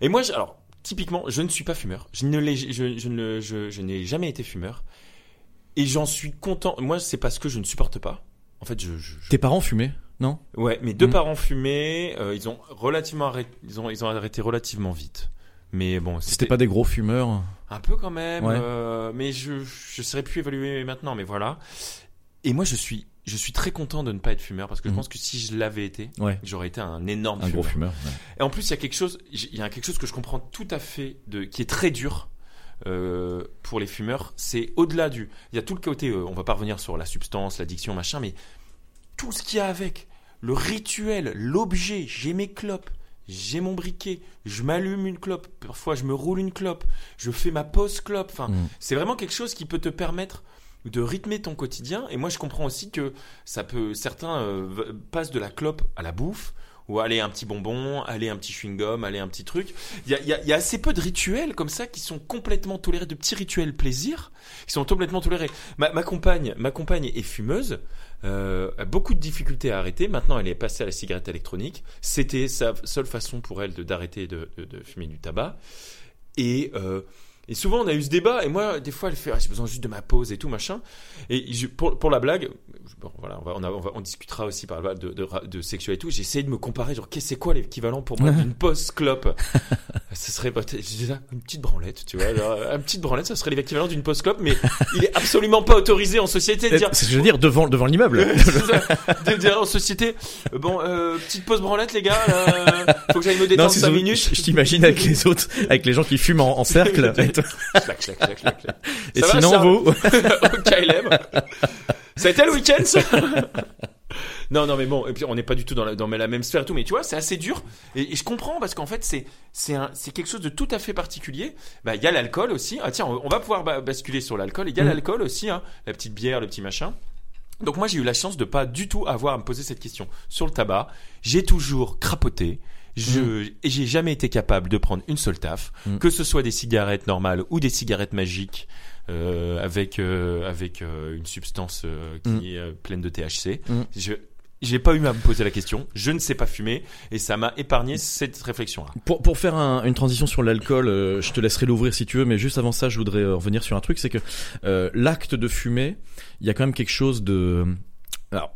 Et moi, alors, typiquement, je ne suis pas fumeur. Je ne je, n'ai jamais été fumeur. Et j'en suis content. Moi, c'est parce que je ne supporte pas. En fait, je- Tes parents fumaient, non ouais, mes deux Mm. parents fumaient, euh, ils ont relativement arrêté, ils ont, ils ont arrêté relativement vite. Mais bon, C'était pas des gros fumeurs. un peu quand même, Ouais. euh, mais je je serais plus évalué maintenant, mais voilà. Et moi, je suis je suis très content de ne pas être fumeur parce que je pense que si je l'avais été, Ouais. j'aurais été un énorme Un gros fumeur. fumeur. ouais. Et en plus, il y a quelque chose, il y a quelque chose que je comprends tout à fait de qui est très dur. euh, pour les fumeurs, c'est au-delà du. Il y a tout le côté, euh, on va pas revenir sur la substance, l'addiction, machin, mais tout ce qu'il y a avec, le rituel, l'objet, j'ai mes clopes, j'ai mon briquet, je m'allume une clope, parfois je me roule une clope, je fais ma pause clope. Enfin, Mm. c'est vraiment quelque chose qui peut te permettre de rythmer ton quotidien. Et moi, je comprends aussi que ça peut, certains euh, passent de la clope à la bouffe, ou aller un petit bonbon, aller un petit chewing-gum, aller un petit truc. Il y a, il y a- y a assez peu de rituels comme ça qui sont complètement tolérés, de petits rituels plaisir, qui sont complètement tolérés. Ma, ma compagne, ma compagne est fumeuse, euh, a beaucoup de difficultés à arrêter. Maintenant, elle est passée à la cigarette électronique. C'était sa seule façon pour elle de d'arrêter de, fumer du tabac. Et euh, et souvent on a eu ce débat et moi des fois elle fait ah, j'ai besoin juste de ma pause et tout machin et pour la blague bon, voilà on, va, on, a- on va- on discutera aussi par là de, de, de sexualité et tout j'ai essayé de me comparer genre qu'est-ce c'est quoi l'équivalent pour moi *laughs* d'une pause clope ce serait une petite branlette tu vois genre, une petite branlette ça serait l'équivalent d'une pause clope mais il est absolument pas autorisé en société de dire C'est ce que je veux dire devant devant l'immeuble. *laughs* de dire en société euh, bon euh, petite pause branlette les gars là, euh, faut que j'aille me détendre c'est 5 surtout- minutes Je, t'imagine avec les autres, avec les gens qui fument en, en *laughs* cercle. et, Clac, clac, clac, et sinon vous. au KLM. Ça a été le week-end, ça *laughs* Non, non, mais bon, et puis on n'est pas du tout dans la, dans la même sphère et tout, mais tu vois, c'est assez dur. Et, et je comprends parce qu'en fait, c'est, c'est quelque chose de tout à fait particulier. Bah, il y a l'alcool aussi. Ah, tiens, on, on va pouvoir ba- basculer sur l'alcool. Il y a Mhm. l'alcool aussi, hein. La petite bière, le petit machin. Donc moi, j'ai eu la chance de pas du tout avoir à me poser cette question. Sur le tabac, j'ai toujours crapoté. Je, et j'ai jamais été capable de prendre une seule taf, Mhm. que ce soit des cigarettes normales ou des cigarettes magiques avec euh, avec euh, une substance euh, qui Mm. est euh, pleine de THC. Mm. Je j'ai pas eu à me poser la question. Je ne sais pas fumer et ça m'a épargné cette réflexion-là. Pour, pour faire un- une transition sur l'alcool, euh, je te laisserai l'ouvrir si tu veux, mais juste avant ça, je voudrais euh, revenir sur un truc, c'est que euh, l'acte de fumer, il y a quand même quelque chose de... Alors,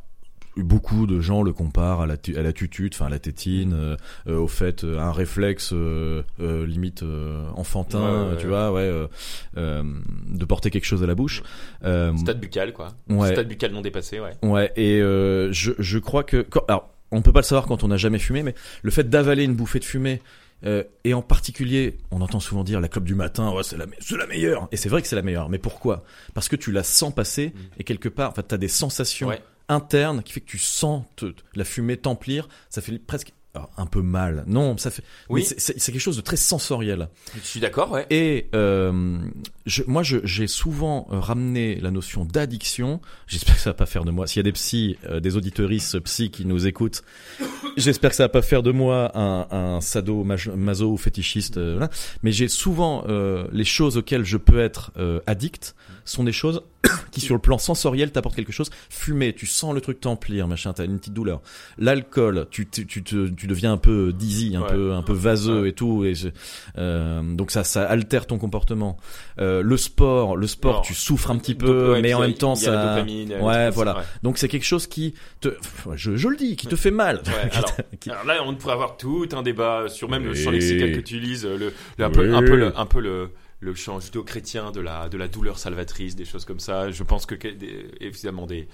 beaucoup de gens le comparent à la, à la tutute, enfin à la tétine, euh, euh, au fait, euh, un réflexe euh, limite enfantin, Ouais, ouais, tu ouais. vois, ouais, de porter quelque chose à la bouche. Stade buccal, quoi. Stade buccal non dépassé, ouais. Ouais, et je, je crois que... quand- alors, on peut pas le savoir quand on n'a jamais fumé, mais le fait d'avaler une bouffée de fumée, euh, et en particulier, on entend souvent dire la clope du matin, ouais, c'est la, meilleure. Et c'est vrai que c'est la meilleure. Mais pourquoi? Parce que tu la sens passer, et quelque part, enfin, t'as des sensations Mm. Ouais. Internes qui fait que tu sens la fumée t'emplir. Ça fait presque... alors, un peu mal. Non, ça fait... Oui. c'est- quelque chose de très sensoriel. Je suis d'accord, ouais. Et euh, je, moi, je- j'ai souvent euh, ramené la notion d'addiction. J'espère que ça va pas faire de moi. S'il y a des psys, euh, des auditeuristes psy qui nous écoutent, j'espère que ça va pas faire de moi un, un sado maso ou fétichiste. euh. Mais j'ai souvent euh, les choses auxquelles je peux être euh, addict sont des choses *coughs* qui, sur le plan sensoriel, t'apportent quelque chose. Fumer, tu sens le truc t'emplir, machin, t'as une petite douleur. L'alcool, tu, tu, tu, te- tu deviens un peu dizzy, un Ouais. peu un peu vaseux et tout. Et je- euh, donc ça, ça altère ton comportement. Euh, le sport, le sport, tu souffres un petit peu, mais en même temps, il y a la ça. dopamine, euh, ouais, ça, voilà. ouais. Donc c'est quelque chose qui te, je, je le dis, qui te fait mal. Ouais, *laughs* alors, qui- alors là, on pourrait avoir tout un débat sur même le champ Oui. lexical que tu utilises, le, le- un, peu, un peu le, un peu le, le champ judéo-chrétien de la, de la douleur salvatrice, des choses comme ça. Je pense que des- évidemment des,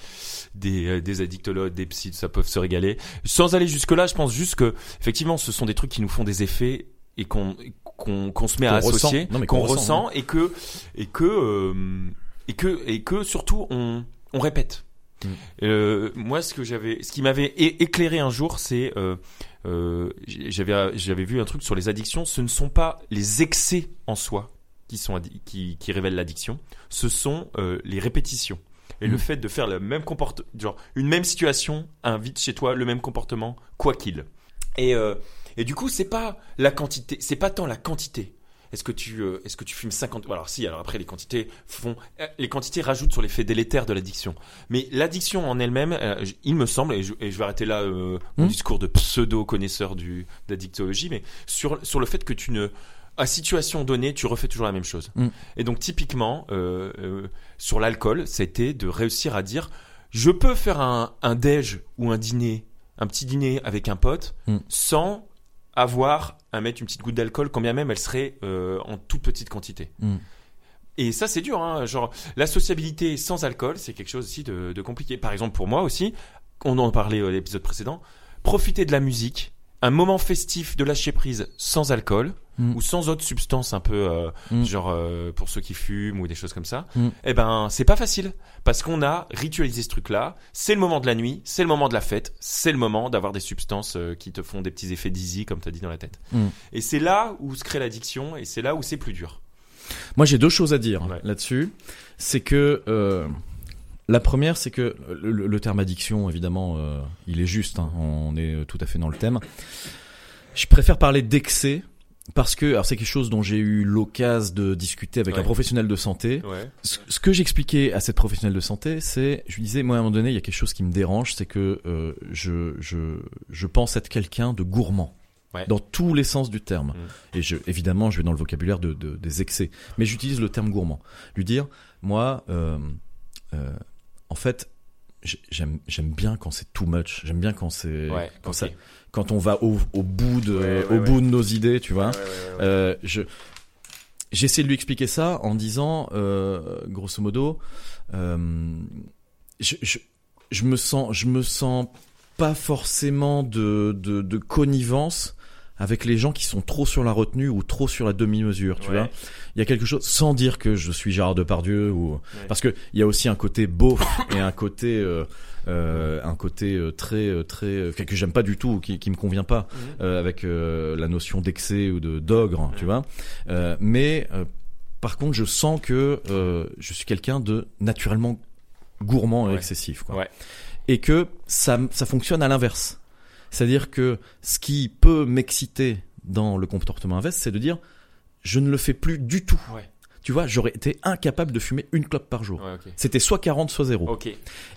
des, euh, des addictologues, des psys, ça peuvent se régaler. Sans aller jusque là, je pense juste que effectivement, ce sont des trucs qui nous font des effets et qu'on qu'on qu'on se met à associer, qu'on ressent, ressent et que et que euh, et que et que surtout on on répète. Mm. Euh, moi, ce que j'avais, ce qui m'avait éclairé un jour, c'est euh, euh, j'avais j'avais vu un truc sur les addictions. Ce ne sont pas les excès en soi qui sont qui, qui révèlent l'addiction. Ce sont euh, les répétitions et le Mm. fait de faire le même comportement, genre une même situation invite chez toi le même comportement quoi qu'il. Et euh, et du coup, c'est pas la quantité, c'est pas tant la quantité. Est-ce que tu euh, est-ce que tu fumes 50 Alors si, alors après les quantités font les quantités rajoutent sur l'effet délétère de l'addiction. Mais l'addiction en elle-même, euh, il me semble et je, et je vais arrêter là mon Hmm. discours de pseudo connaisseur du d'addictologie, mais sur sur le fait que tu ne à situation donnée, tu refais toujours la même chose. Hmm. Et donc typiquement euh, euh, sur l'alcool, c'était de réussir à dire je peux faire un un déj ou un dîner, un petit dîner avec un pote Hmm. sans avoir à mettre une petite goutte d'alcool, quand bien même elle serait euh, en toute petite quantité. Mm. Et ça, c'est dur. Hein, genre, la sociabilité sans alcool, c'est quelque chose aussi de, de compliqué. Par exemple, pour moi aussi, on en parlait à l'épisode précédent, profiter de la musique, un moment festif de lâcher prise sans alcool Mm. ou sans autre substance un peu euh, Mm. genre euh, pour ceux qui fument ou des choses comme ça Mm. eh ben c'est pas facile parce qu'on a ritualisé ce truc là c'est le moment de la nuit c'est le moment de la fête c'est le moment d'avoir des substances euh, qui te font des petits effets dizzy comme tu as dit dans la tête Mm. et c'est là où se crée l'addiction et c'est là où c'est plus dur Moi, j'ai deux choses à dire Ouais. là-dessus. C'est que la première, c'est que le, terme addiction, évidemment, euh, il est juste. hein, on est tout à fait dans le thème. Je préfère parler d'excès parce que, alors c'est quelque chose dont j'ai eu l'occasion de discuter avec Ouais. un professionnel de santé. ouais Ce, ce que j'expliquais à cette professionnelle de santé, c'est, je lui disais, moi à un moment donné, il y a quelque chose qui me dérange, c'est que euh, je, je, je pense être quelqu'un de gourmand. Ouais. Dans tous les sens du terme. Mm. Et je, évidemment, je vais dans le vocabulaire de, de- des excès. Mais j'utilise le terme gourmand. Lui dire, moi, euh, euh, en fait, j'aime j'aime bien quand c'est too much. J'aime bien quand c'est ouais quand ok. ça quand on va au, au bout de Ouais, ouais, au bout de nos idées, tu vois. Euh, je j'essaie de lui expliquer ça en disant euh, grosso modo euh, je, je je me sens je me sens pas forcément de de, de connivence avec les gens qui sont trop sur la retenue ou trop sur la demi-mesure, tu Ouais. vois. Il y a quelque chose, sans dire que je suis Gérard Depardieu ou, Ouais. parce que il y a aussi un côté beauf et un côté, euh, euh, un côté euh, très, euh, très, que j'aime pas du tout, qui, qui me convient pas Mhm. euh, avec la notion d'excès ou de d'ogre, tu vois. Euh, mais euh, par contre, je sens que euh, je suis quelqu'un de naturellement gourmand et Ouais. excessif, quoi. Ouais. Et que ça, ça fonctionne à l'inverse. C'est-à-dire que ce qui peut m'exciter dans le comportement inverse, c'est de dire je ne le fais plus du tout. Ouais. Tu vois, j'aurais été incapable de fumer une clope par jour. Ouais. C'était soit 40, soit 0. Ok.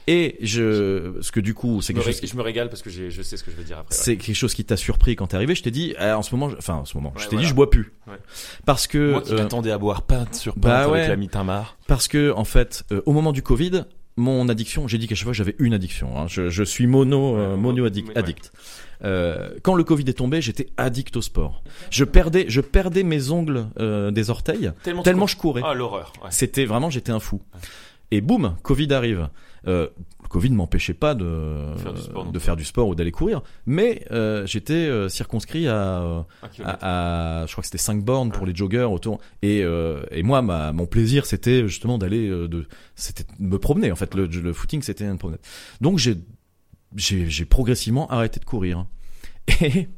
Et je, ce que du coup, c'est Je me, quelque ré- chose qui je me régale parce que j'ai- je sais ce que je vais dire après. ouais. c'est quelque chose qui t'a surpris quand t'es arrivé. Je t'ai dit, ah, en ce moment, je- enfin en ce moment, Ouais, je t'ai voilà. dit, je bois plus, Ouais. parce que Moi qui euh, m'attendais à boire pinte sur pinte bah avec la mitamar. parce que en fait, euh, au moment du Covid, mon addiction, j'ai dit qu'à chaque fois j'avais une addiction. hein. Je, je suis mono, euh, mono addict. Ouais. addict. Euh, quand le Covid est tombé, j'étais addict au sport. Je perdais, je perdais mes ongles euh, des orteils Tellement, je courais. Ah, l'horreur. ouais. C'était vraiment, j'étais un fou. Et boum, Covid arrive. Euh, le Covid ne m'empêchait pas de Faire du sport de faire du sport ou d'aller courir, mais euh, j'étais euh, circonscrit à, euh, à, à- je crois que c'était 5 bornes pour les joggers autour. Et, euh, et moi, ma, mon plaisir, c'était justement d'aller, euh, de, c'était me promener. En fait, le, le footing, c'était une promenade. Donc j'ai, j'ai, j'ai progressivement arrêté de courir. Et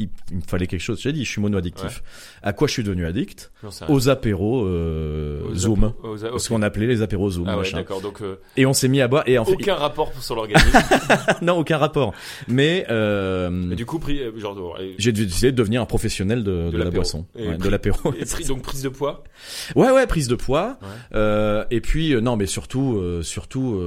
il, il me fallait quelque chose. J'ai dit, je suis mono-addictif. À quoi je suis devenu addict. Aux apéros euh, Aux Zoom. aux Ce qu'on appelait les apéros Zoom. Ah ouais. Donc, euh, Et on s'est mis à boire. Et en fait, aucun rapport sur l'organisme. *laughs* non, aucun rapport. Mais euh, Mais du coup, pris, euh, genre, j'ai décidé de devenir un professionnel de, de, la boisson, Ouais, de l'apéro. donc prise de poids. Ouais, ouais, prise de poids. Et puis non, mais surtout, surtout,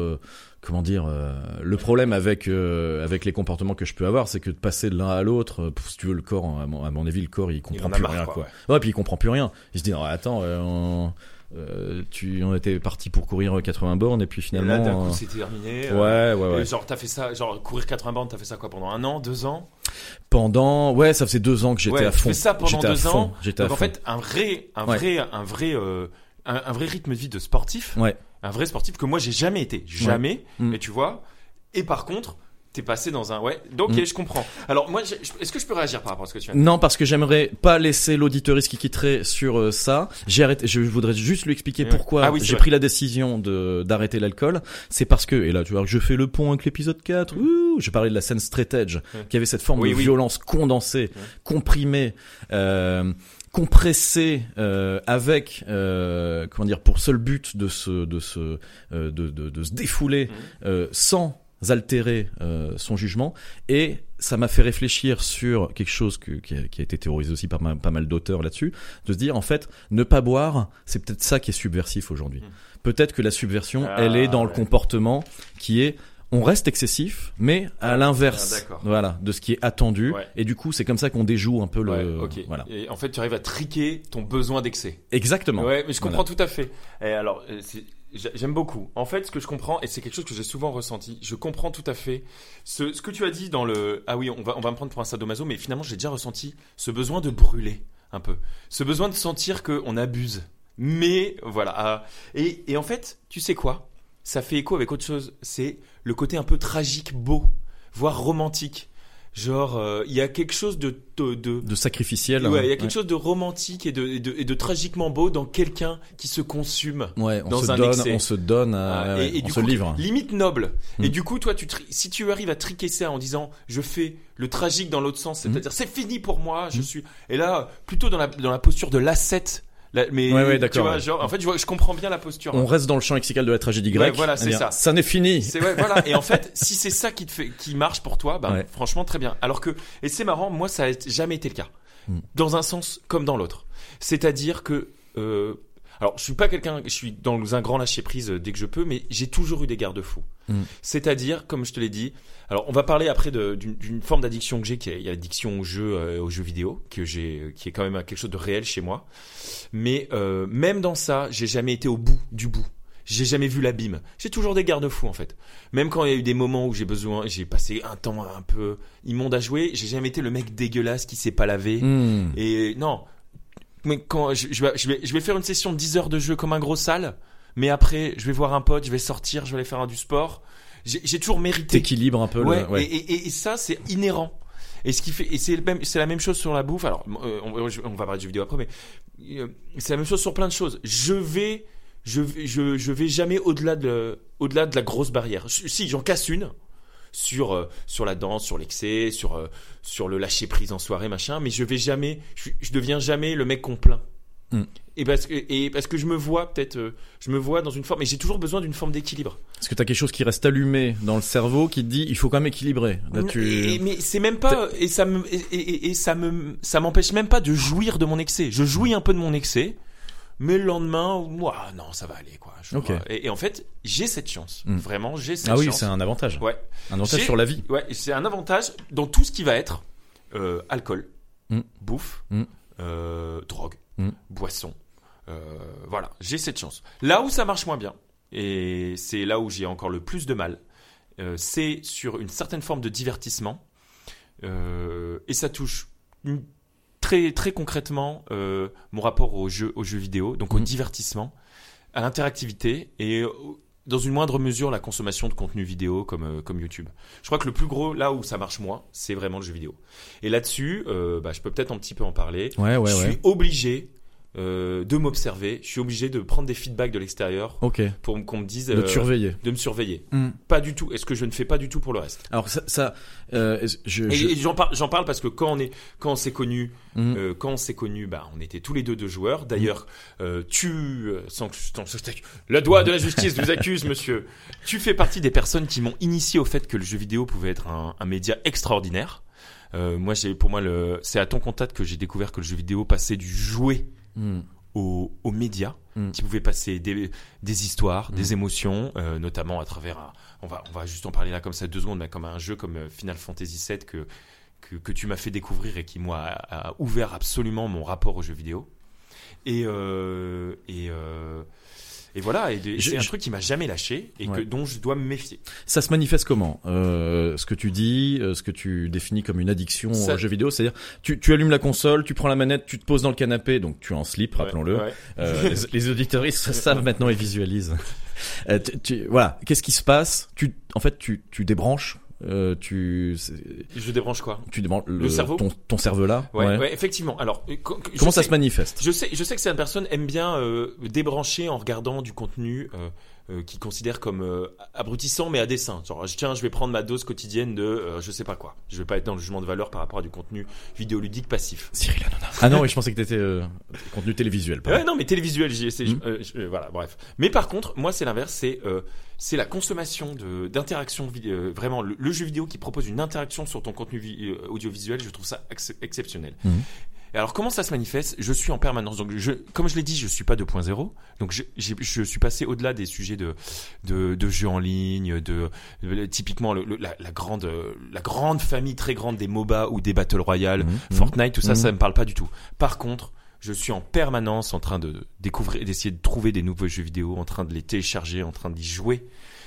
comment dire, euh, le problème avec euh, avec les comportements que je peux avoir, c'est que de passer de l'un à l'autre, euh, si tu veux, le corps, à mon, à mon avis, le corps, il comprend en plus marre, rien, quoi, quoi. ouais. Puis il comprend plus rien. Il se dit, non, attends, euh, on, euh, tu, on était parti pour courir 80 bornes, et puis Et finalement, là, d'un coup, euh, c'est terminé. euh, ouais, ouais, ouais. genre, t'as fait ça, genre, courir 80 bornes, t'as fait ça quoi pendant un an, deux ans? Pendant, ouais, ça faisait deux ans que j'étais Ouais, à tu fond. fais ça pendant J'étais à deux ans. J'étais à Donc en fond. fait, un vrai, un vrai, un vrai, euh, un, un vrai rythme de vie de sportif. Ouais. Un vrai sportif que moi j'ai jamais été, jamais. Mm. Mais tu vois. Et par contre, t'es passé dans un, ouais. Donc, Mm. je comprends. Alors moi, est-ce que je peux réagir par rapport à ce que tu de Non, parce que j'aimerais pas laisser l'auditoriste qui quitterait sur euh, ça. J'ai arrêté. Je voudrais juste lui expliquer pourquoi Ah oui, j'ai pris la décision de d'arrêter l'alcool. C'est parce que et là, tu vois, je fais le pont avec l'épisode 4. Ouh, je parlais de la scène straight edge, qui avait cette forme Oui, de oui. violence condensée, comprimée. Euh, compressée euh, avec euh, comment dire pour seul but de se de se euh, de, de, de se défouler Mhm. euh, sans altérer euh, son jugement et ça m'a fait réfléchir sur quelque chose que, qui, a, qui a été théorisé aussi par ma- pas mal d'auteurs là-dessus, de se dire en fait ne pas boire, c'est peut-être ça qui est subversif aujourd'hui. Mm. Peut-être que la subversion, Ah, elle est dans le comportement qui est on reste excessif, mais à l'inverse, Ah, voilà, de ce qui est attendu. Ouais. Et du coup, c'est comme ça qu'on déjoue un peu le, Ouais, voilà. Et en fait, tu arrives à triquer ton besoin d'excès. Exactement. Ouais, mais je comprends Voilà. tout à fait. Et alors, euh, j'aime beaucoup. En fait, ce que je comprends, et c'est quelque chose que j'ai souvent ressenti, je comprends tout à fait ce, ce que tu as dit dans le. Ah oui, on va, on va me prendre pour un sadomaso, mais finalement, j'ai déjà ressenti ce besoin de brûler un peu. Ce besoin de sentir qu'on abuse. Mais voilà. ah, et, et en fait, tu sais quoi? Ça fait écho avec autre chose. C'est le côté un peu tragique, beau, voire romantique. Genre, euh, il y a quelque chose de, de, de, De sacrificiel. Ouais, il y a hein. quelque chose de romantique et de, et de, et de tragiquement beau dans quelqu'un qui se consume. Ouais, on dans se un donne, excès. on se donne, à, Ah, ouais, et, et on du se coup, livre. limite noble. Et Mm. du coup, toi, tu si tu arrives à triquer ça en disant, je fais le tragique dans l'autre sens, c'est-à-dire, c'est fini pour moi, je Mm. suis. Et là, plutôt dans la, dans la posture de l'ascète. La- mais Ouais, ouais, tu vois, ouais. genre, en fait, je, vois, je comprends bien la posture. On reste dans le champ lexical de la tragédie Ouais, grecque. voilà, c'est Eh ça. Ça n'est fini. Voilà. Et en fait, *laughs* si c'est ça qui te fait, qui marche pour toi, bah, franchement, très bien. Alors que, et c'est marrant, moi, ça a jamais été le cas. Mm. Dans un sens comme dans l'autre. C'est-à-dire que, euh, alors, je suis pas quelqu'un, je suis dans un grand lâcher prise euh, dès que je peux, mais j'ai toujours eu des garde-fous. Mm. C'est-à-dire, comme je te l'ai dit, alors on va parler après d'une forme d'addiction que j'ai, qui est l'addiction aux jeux, euh, aux jeux vidéo, que j'ai, qui est quand même quelque chose de réel chez moi. Mais euh, même dans ça, j'ai jamais été au bout du bout. J'ai jamais vu l'abîme. J'ai toujours des garde-fous en fait. Même quand il y a eu des moments où j'ai besoin, j'ai passé un temps un peu immonde à jouer, j'ai jamais été le mec dégueulasse qui s'est pas lavé. Hmm. Et non, mais quand je, je vais, je vais, je vais faire une session de 10 heures de jeu comme un gros sale, mais après je vais voir un pote, je vais sortir, je vais aller faire du sport. J'ai toujours mérité. T'équilibres un peu Ouais, le. Ouais. Et, et, et ça c'est inhérent. Et ce qui fait, et c'est le même, c'est la même chose sur la bouffe. Alors, euh, on, on va parler de jeux vidéo après, mais euh, c'est la même chose sur plein de choses. Je vais, je, je, je vais jamais au-delà de, au-delà de la grosse barrière. Je- si j'en casse une sur euh, sur la danse, sur l'excès, sur euh, sur le lâcher prise en soirée, machin, mais je vais jamais, je, je deviens jamais le mec qu'on plaint. Mm. Et parce que et parce que je me vois peut-être, euh, je me vois dans une forme, et j'ai toujours besoin d'une forme d'équilibre. Parce que t'as quelque chose qui reste allumé dans le cerveau qui te dit il faut quand même équilibrer. Là, tu. Et- mais c'est même pas et ça me et, et- et ça me ça m'empêche même pas de jouir de mon excès. Je jouis un peu de mon excès, mais le lendemain, ouah, non, ça va aller quoi. Je. Et, et en fait, j'ai cette chance. Mm. Vraiment, j'ai cette Ah oui, chance. c'est un avantage. Ouais. Un avantage sur la vie. Ouais, c'est un avantage dans tout ce qui va être euh, alcool, Mm. bouffe, Mm. euh, drogue, boisson. Euh, voilà, j'ai cette chance. Là où ça marche moins bien, et c'est là où j'ai encore le plus de mal, c'est sur une certaine forme de divertissement. Et ça touche une- très, très concrètement euh, mon rapport au jeu, aux jeux vidéo, donc au Mhm. divertissement, à l'interactivité et dans une moindre mesure la consommation de contenu vidéo comme, euh, comme YouTube. Je crois que le plus gros, là où ça marche moins, c'est vraiment le jeu vidéo. Et là-dessus, euh, bah, je peux peut-être un petit peu en parler. Ouais, ouais, je ouais. suis obligé euh, de m'observer, je suis obligé de prendre des feedbacks de l'extérieur Ok. pour qu'on me dise De euh, surveiller. de me surveiller. Hmm. Pas du tout. Est-ce que je ne fais pas du tout pour le reste? Alors ça, ça euh, est-ce- je, Et, je- et j'en parle, j'en parle parce que quand on est, quand on s'est connus, Mhm. euh, quand on s'est connus, bah, on était tous les deux deux joueurs. D'ailleurs, euh, tu, sans que le doigt de la justice vous accuse, *laughs* monsieur. Tu fais partie des personnes qui m'ont initié au fait que le jeu vidéo pouvait être un, un média extraordinaire. Euh, moi, j'ai, pour moi, le, c'est à ton contact que j'ai découvert que le jeu vidéo passait du jouet Aux, aux médias Mm. qui pouvaient passer des, des histoires, des émotions, euh, notamment à travers un, on va on va juste en parler là comme ça deux secondes, mais comme un jeu comme euh, Final Fantasy VII que que, que tu m'as fait découvrir et qui moi a, a ouvert absolument mon rapport aux jeux vidéo. Et euh, et euh, et voilà, et, c'est un truc qui m'a jamais lâché et que dont je dois me méfier. Ça se manifeste comment euh, Ce que tu dis, euh, ce que tu définis comme une addiction Ça- aux jeux vidéo, c'est-à-dire tu, tu allumes la console, tu prends la manette, tu te poses dans le canapé, donc tu es en slip, rappelons-le. Ouais, ouais. Euh, les, *laughs* les auditoristes savent maintenant et visualisent. Euh, tu, tu- voilà, qu'est-ce qui se passe? Tu, en fait, tu, tu débranches, euh, tu, Je débranche quoi? tu débranches le, Le cerveau? ton, ton cerveau là. ouais, ouais. ouais, effectivement. Alors euh, Comment ça sais- se manifeste? Je sais, je sais que certaines personnes aiment bien euh, débrancher en regardant du contenu euh, euh, qu'ils considèrent comme euh, abrutissant mais à dessein. Genre, tiens, je vais prendre ma dose quotidienne de euh, je sais pas quoi. Je vais pas être dans le jugement de valeur par rapport à du contenu vidéoludique passif. Cyril Hanouna. Ah non, oui, je pensais que t'étais euh, contenu télévisuel. pardon. Ouais, non, mais télévisuel, j'y essaie. Je- euh, voilà, bref. Mais par contre, moi, c'est l'inverse. C'est euh, c'est la consommation de d'interaction euh, vraiment le, le jeu vidéo qui propose une interaction sur ton contenu vi- audiovisuel. Je trouve ça ex- exceptionnel. Mhm. Et alors comment ça se manifeste? Je suis en permanence. Donc je, comme je l'ai dit, je suis pas 2.0. Donc je, suis passé au-delà des sujets de, de de jeux en ligne, de, de- typiquement le- le- la, la grande la grande famille très grande des MOBA ou des battle royale, Mhm. Fortnite, tout ça, Mhm. ça me parle pas du tout. Par contre, je suis en permanence en train de découvrir, d'essayer de trouver des nouveaux jeux vidéo, en train de les télécharger, en train d'y jouer.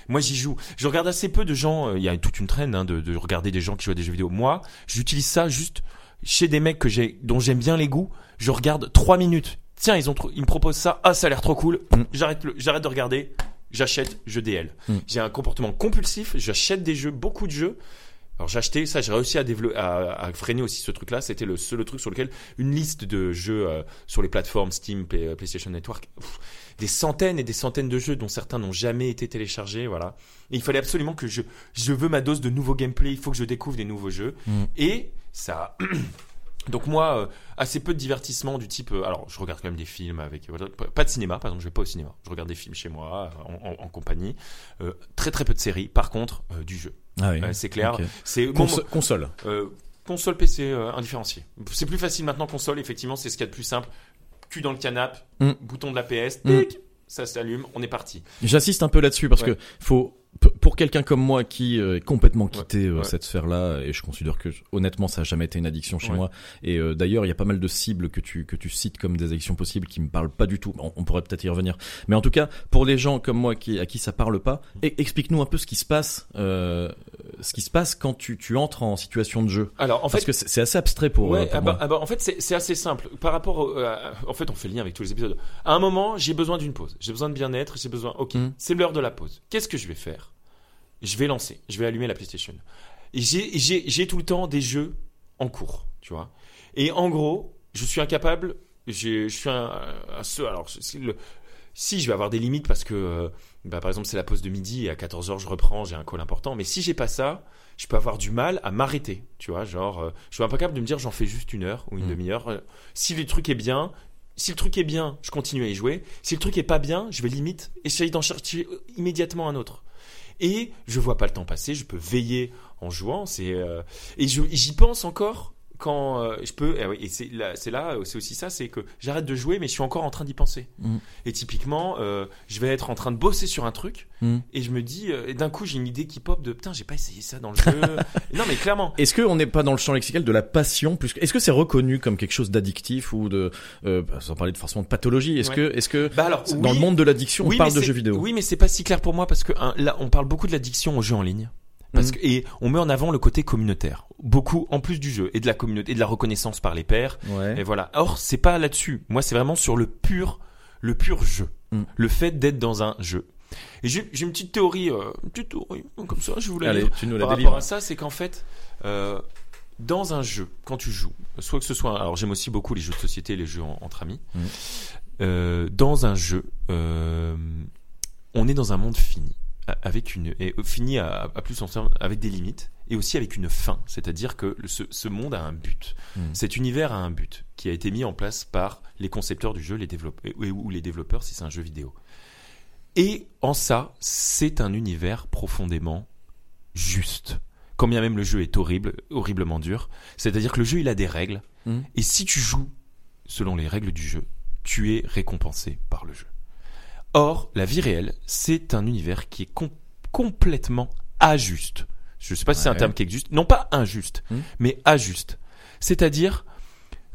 Moi, j'y joue. Je regarde assez peu de gens. euh, Il y a toute une traîne hein, de, de regarder des gens qui jouent à des jeux vidéo. Moi, j'utilise ça juste chez des mecs que j'ai, dont j'aime bien les goûts. Je regarde trois minutes. Tiens, ils ont, ils me proposent ça. Ah, ça a l'air trop cool. Mm. J'arrête, j'arrête de regarder. J'achète, je DL. Mm. J'ai un comportement compulsif. J'achète des jeux, beaucoup de jeux. Alors j'ai acheté ça, j'ai réussi à, à, à freiner aussi ce truc-là. C'était le seul truc sur lequel une liste de jeux euh, sur les plateformes Steam, Play- euh, PlayStation Network, pff, des centaines et des centaines de jeux dont certains n'ont jamais été téléchargés. Voilà. Et il fallait absolument que je, je veux ma dose de nouveau gameplay. Il faut que je découvre des nouveaux jeux. Mm. Et ça. *clears throat* Donc moi, euh, assez peu de divertissement du type. euh, alors, je regarde quand même des films avec voilà, pas de cinéma. Par exemple, je vais pas au cinéma. Je regarde des films chez moi en, en- en compagnie. Euh, très très peu de séries. Par contre, euh, du jeu. Ah oui. Euh, c'est clair. C'est bon, console. euh, console PC euh, indifférencié. C'est plus facile maintenant console, effectivement, c'est ce qu'il y a de plus simple. Cul dans le canapé, Mm. bouton de la PS, Mm. tic, ça s'allume, on est parti. J'insiste un peu là-dessus parce Ouais. que faut pour quelqu'un comme moi qui euh, est complètement quitté euh, ouais. cette sphère-là et je considère que honnêtement ça a jamais été une addiction chez Ouais. moi et euh, d'ailleurs il y a pas mal de cibles que tu que tu cites comme des addictions possibles qui me parlent pas du tout on, on pourrait peut-être y revenir mais en tout cas pour les gens comme moi qui à qui ça parle pas e- explique-nous un peu ce qui se passe euh, ce qui se passe quand tu tu entres en situation de jeu Alors, en parce fait, que c'est assez abstrait pour, ouais, euh, pour ah bah, moi ah bah, en fait, c'est assez simple. Par rapport, au- à- en fait, on fait le lien avec tous les épisodes. À un moment, j'ai besoin d'une pause. J'ai besoin de bien-être. J'ai besoin. Ok, Mm. c'est l'heure de la pause. Qu'est-ce que je vais faire? Je vais lancer. Je vais allumer la PlayStation. J'ai tout le temps des jeux en cours, tu vois. Et en gros, je suis incapable. Je suis un, un seul. Alors, c'est le- si je vais avoir des limites parce que, euh, bah, par exemple, c'est la pause de midi et à 14h je reprends, j'ai un call important. Mais si j'ai pas ça, je peux avoir du mal à m'arrêter, tu vois. Genre, euh, je suis incapable de me dire j'en fais juste une heure ou une Mm. demi-heure. Euh, Si le truc est bien, si le truc est bien, je continue à y jouer. Si le truc est pas bien, je vais limite essayer d'en chercher immédiatement un autre. Et je vois pas le temps passer, je peux veiller en jouant. C'est euh, et j'y pense encore quand euh, je peux, eh oui, et c'est là, c'est là, euh, c'est aussi ça, c'est que j'arrête de jouer, mais je suis encore en train d'y penser. Mm. Et typiquement, euh, je vais être en train de bosser sur un truc, Mm. et je me dis, euh, et d'un coup, j'ai une idée qui pop de putain, j'ai pas essayé ça dans le jeu. *laughs* non, mais clairement. Est-ce qu'on n'est pas dans le champ lexical de la passion plus que- Est-ce que c'est reconnu comme quelque chose d'addictif ou de bah, sans parler de forcément de pathologie Est-ce Ouais. que est-ce que Bah alors, dans oui, le monde de l'addiction on parle de jeux vidéo? Oui, mais c'est pas si clair pour moi parce que hein, là, on parle beaucoup de l'addiction aux jeux en ligne. Parce Mhm. que, et on met en avant le côté communautaire. Beaucoup, en plus du jeu, et de la communauté, et de la reconnaissance par les pairs. Ouais. Et voilà. Or, c'est pas là-dessus. Moi, c'est vraiment sur le pur, le pur jeu. Mm. Le fait d'être dans un jeu. Et j'ai une petite théorie, euh, une petite théorie, comme ça, je vous la Allez, tu nous la Par rapport à ça, c'est qu'en fait, euh, dans un jeu, quand tu joues, soit que ce soit, alors j'aime aussi beaucoup les jeux de société, les jeux en- entre amis. Mhm. Euh, dans un jeu, on est dans un monde fini, avec une et euh, fini à, à plus en termes, avec des limites et aussi avec une fin. C'est-à-dire que ce, ce monde a un but. Mhm. Cet univers a un but qui a été mis en place par les concepteurs du jeu, les développeurs ou les développeurs si c'est un jeu vidéo. Et en ça, c'est un univers profondément juste. Quand bien même le jeu est horrible, horriblement dur. C'est-à-dire que le jeu, il a des règles. Mhm. Et si tu joues selon les règles du jeu, tu es récompensé par le jeu. Or, la vie réelle, c'est un univers qui est com- complètement ajuste. Je sais pas si c'est un terme qui existe. Non pas injuste, Mhm. mais ajuste. C'est-à-dire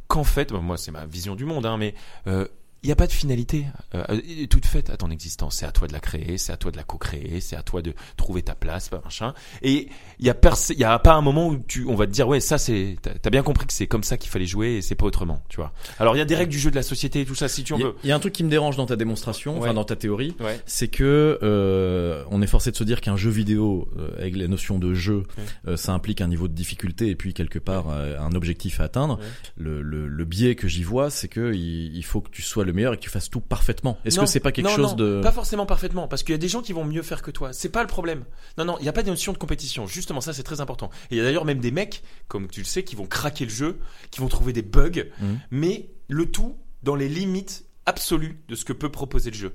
qu'en fait, moi c'est ma vision du monde, hein, mais euh, il n'y a pas de finalité euh, euh, toute faite à ton existence. C'est à toi de la créer, c'est à toi de la co-créer, c'est à toi de trouver ta place, machin. Et il y a y a pas un moment où tu, on va te dire ouais ça c'est, t'as bien compris que c'est comme ça qu'il fallait jouer et c'est pas autrement, tu vois. Alors il y a des règles du jeu de la société et tout ça si tu en veux. il y a un truc qui me dérange dans ta démonstration, enfin dans ta théorie, Ouais. c'est que euh, on est forcé de se dire qu'un jeu vidéo euh, avec la notion de jeu, Ouais. euh, ça implique un niveau de difficulté et puis quelque part euh, un objectif à atteindre. Le, le, le biais que j'y vois, c'est que il, il faut que tu sois le meilleur et que tu fasses tout parfaitement. Est-ce que c'est pas quelque non, chose non, de Pas forcément parfaitement, parce qu'il y a des gens qui vont mieux faire que toi. C'est pas le problème. Non, non, il n'y a pas de notion de compétition. Justement, ça, c'est très important. Et il y a d'ailleurs même des mecs, comme tu le sais, qui vont craquer le jeu, qui vont trouver des bugs, Mhm. mais le tout dans les limites absolues de ce que peut proposer le jeu.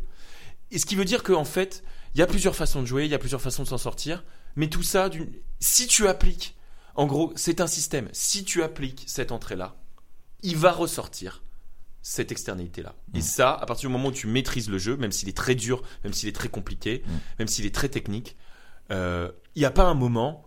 Et ce qui veut dire qu'en fait, il y a plusieurs façons de jouer, il y a plusieurs façons de s'en sortir, mais tout ça, si tu appliques, en gros, c'est un système. Si tu appliques cette entrée-là, il va ressortir cette externalité-là. Et ça, à partir du moment où tu maîtrises le jeu, même s'il est très dur, même s'il est très compliqué, Mm. même s'il est très technique, euh, il n'y a pas un moment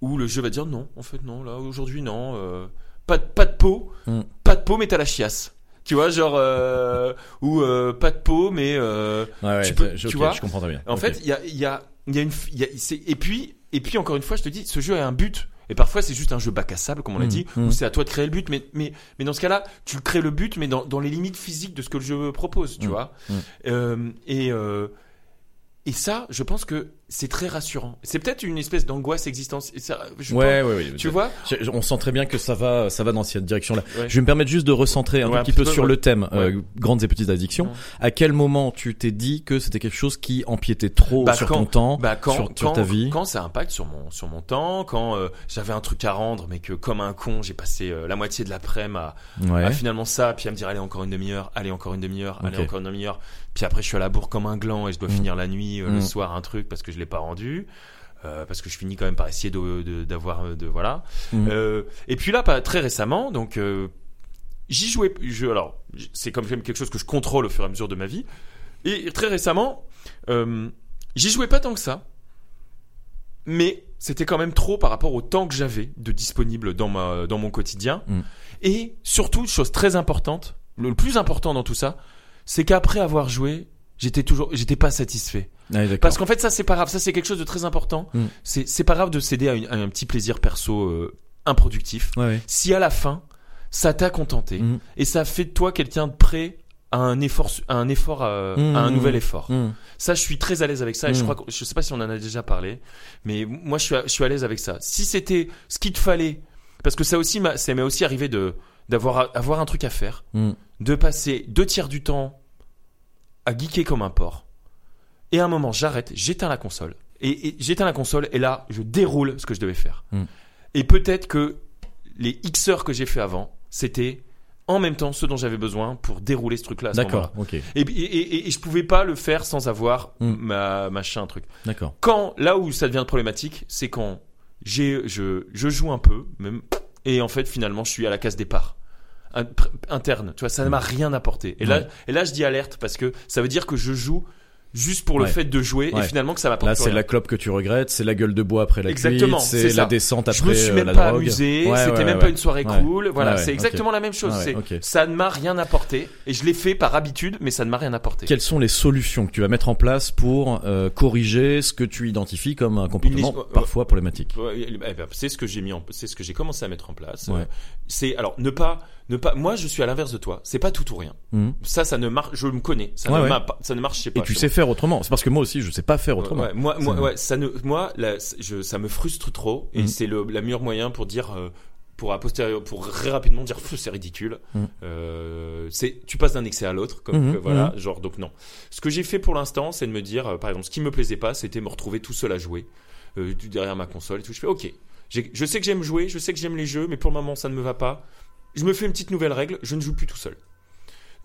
où le jeu va dire non, en fait non, là aujourd'hui non, euh, pas, de- pas de peau, Mm. pas de peau mais t'as la chiasse. Tu vois, genre, euh, *laughs* ou euh, pas de peau mais... euh, Ouais, ouais, tu peux- je, tu vois, je comprends très bien. en fait, il y a, il y a, y a une, y a- et puis, et puis encore une fois, je te dis, ce jeu a un but. Et parfois, c'est juste un jeu bac à sable, comme on l'a Mm, dit, où c'est à toi de créer le but. Mais, mais, mais dans ce cas-là, tu crées le but, mais dans, dans les limites physiques de ce que le jeu propose, tu Mm, vois. Euh, et, euh, et ça, je pense que c'est très rassurant. C'est peut-être une espèce d'angoisse existentielle. et ça, je ouais, pense- ouais, ouais. Tu vois On sent très bien que ça va, ça va dans cette direction-là. Ouais. Je vais me permettre juste de recentrer un Ouais, tout petit peu sur le thème euh, grandes et petites addictions. À quel moment tu t'es dit que c'était quelque chose qui empiétait trop Bah, sur quand- ton temps, Bah quand, sur, ta vie? quand ça impacte sur mon sur mon temps, quand euh, j'avais un truc à rendre, mais que comme un con, j'ai passé euh, la moitié de l'après-midi à, finalement ça, puis à me dire allez encore une demi-heure, allez encore une demi-heure, allez encore une demi-heure, puis après je suis à la bourre comme un gland et je dois Mm. finir la nuit, euh, le Mm. soir un truc parce que je l'ai pas rendu. euh, parce que je finis quand même par essayer de de- d'avoir euh, de, voilà Mm. Euh, et puis là pas très récemment donc j'y jouais je, alors c'est comme même quelque chose que je contrôle au fur et à mesure de ma vie et très récemment j'y jouais pas tant que ça mais c'était quand même trop par rapport au temps que j'avais de disponible dans ma dans mon quotidien et surtout chose très importante le plus important dans tout ça c'est qu'après avoir joué j'étais toujours j'étais pas satisfait d'accord. parce qu'en fait ça c'est pas grave ça c'est quelque chose de très important Mm. c'est c'est pas grave de céder à, une- à un petit plaisir perso euh, improductif Ouais, ouais. si à la fin ça t'a contenté Mm. et ça fait de toi quelqu'un de prêt à un effort à un effort à, Mm. à un nouvel effort ça, je suis très à l'aise avec ça et je crois que je sais pas si on en a déjà parlé, mais moi je suis à, je suis à l'aise avec ça. Si c'était ce qu'il te fallait, parce que ça aussi, m'a- ça m'est aussi arrivé de d'avoir avoir un truc à faire, Mm. de passer deux tiers du temps à geeker comme un porc, et à un moment j'arrête, j'éteins la console et, et j'éteins la console et là je déroule ce que je devais faire. Mm. Et peut-être que les X heures que j'ai fait avant, c'était en même temps ce dont j'avais besoin pour dérouler ce truc-là. D'accord, ok, Et, et, et, et je pouvais pas le faire sans avoir Mm. ma machin truc. d'accord. Quand là où ça devient problématique, c'est quand j'ai je je joue un peu, même et en fait finalement je suis à la case départ. Interne, tu vois, ça ne m'a rien apporté. Et là, et là, je dis alerte parce que ça veut dire que je joue juste pour le Ouais. fait de jouer Ouais. et finalement que ça m'apporte Là, c'est la clope que tu regrettes, c'est la gueule de bois après la Exactement, c'est la descente après je me suis euh, même la pas drogue. amusé, Ouais, c'était même pas une soirée cool. Voilà, c'est exactement la même chose. Ça ne m'a rien apporté et je l'ai fait par habitude, mais ça ne m'a rien apporté. Quelles sont les solutions que tu vas mettre en place pour euh, corriger ce que tu identifies comme un comportement Une- ouais, parfois problématique? Eh ben, c'est ce que j'ai mis en, c'est ce que j'ai commencé à mettre en place. Euh, C'est alors ne pas, ne pas. Moi, je suis à l'inverse de toi. C'est pas tout ou rien. Mhm. Ça, ça ne marche. Je me connais. Ça Ouais, ne ouais. m'a pas- ça ne marche pas. Et tu sais faire autrement. C'est parce que moi aussi, je sais pas faire autrement. Ouais, moi, moi, C'est- ouais, ça ne, moi, je, ça me frustre trop et Mhm. c'est le, la meilleure moyen pour dire, euh, pour a posteriori, pour très rapidement dire, c'est ridicule. Mhm. Euh, c'est, tu passes d'un excès à l'autre, comme que, voilà, genre donc non. Ce que j'ai fait pour l'instant, c'est de me dire, euh, par exemple, ce qui me plaisait pas, c'était me retrouver tout seul à jouer euh, derrière ma console et tout. Je fais, ok, je sais que j'aime jouer, je sais que j'aime les jeux, mais pour le moment, ça ne me va pas. Je me fais une petite nouvelle règle, je ne joue plus tout seul.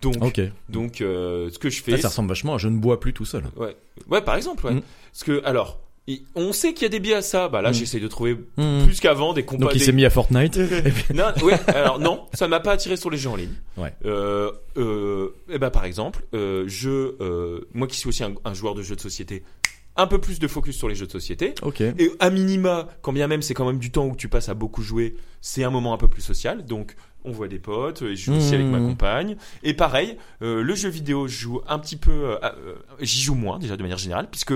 Donc, donc, euh, ce que je fais, Ça, ça ressemble vachement à je ne bois plus tout seul. Ouais, ouais, par exemple, ouais. Mm. Parce que alors, on sait qu'il y a des biais à ça. Bah là, Mm. j'essaie de trouver Mhm. plus qu'avant des compas. Donc il des- s'est mis à Fortnite. *laughs* non, ouais, alors non, ça m'a pas attiré sur les jeux en ligne. Ouais. Euh, euh, et ben par exemple, euh, je, moi qui suis aussi un, un joueur de jeux de société, un peu plus de focus sur les jeux de société. Ok. Et à minima, quand bien même c'est quand même du temps où tu passes à beaucoup jouer, c'est un moment un peu plus social. Donc on voit des potes, et je joue aussi Mmh. avec ma compagne. Et pareil, euh, le jeu vidéo, je joue un petit peu, euh, euh, j'y joue moins déjà de manière générale, puisque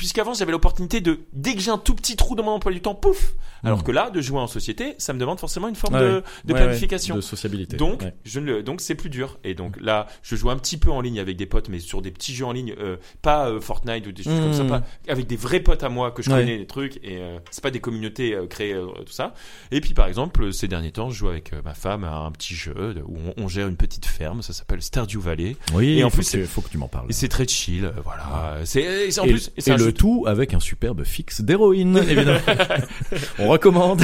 puisqu'avant j'avais l'opportunité de dès que j'ai un tout petit trou dans mon emploi du temps, pouf. Alors Mmh. que là, de jouer en société, ça me demande forcément une forme de, planification. De sociabilité. Donc, je ne donc c'est plus dur. Et donc là, je joue un petit peu en ligne avec des potes, mais sur des petits jeux en ligne, euh, pas euh, Fortnite ou des choses comme ça, pas avec des vrais potes à moi que je connais des trucs et euh, c'est pas des communautés euh, créées tout ça. Et puis par exemple, ces derniers temps, je joue avec ma femme à un petit jeu où on, on gère une petite ferme, ça s'appelle Stardew Valley. Oui. Et en faut plus, c'est- faut que tu m'en parles. Et c'est très chill, voilà. C'est en et, plus le tout avec un superbe fixe d'héroïne, évidemment. *laughs* On recommande.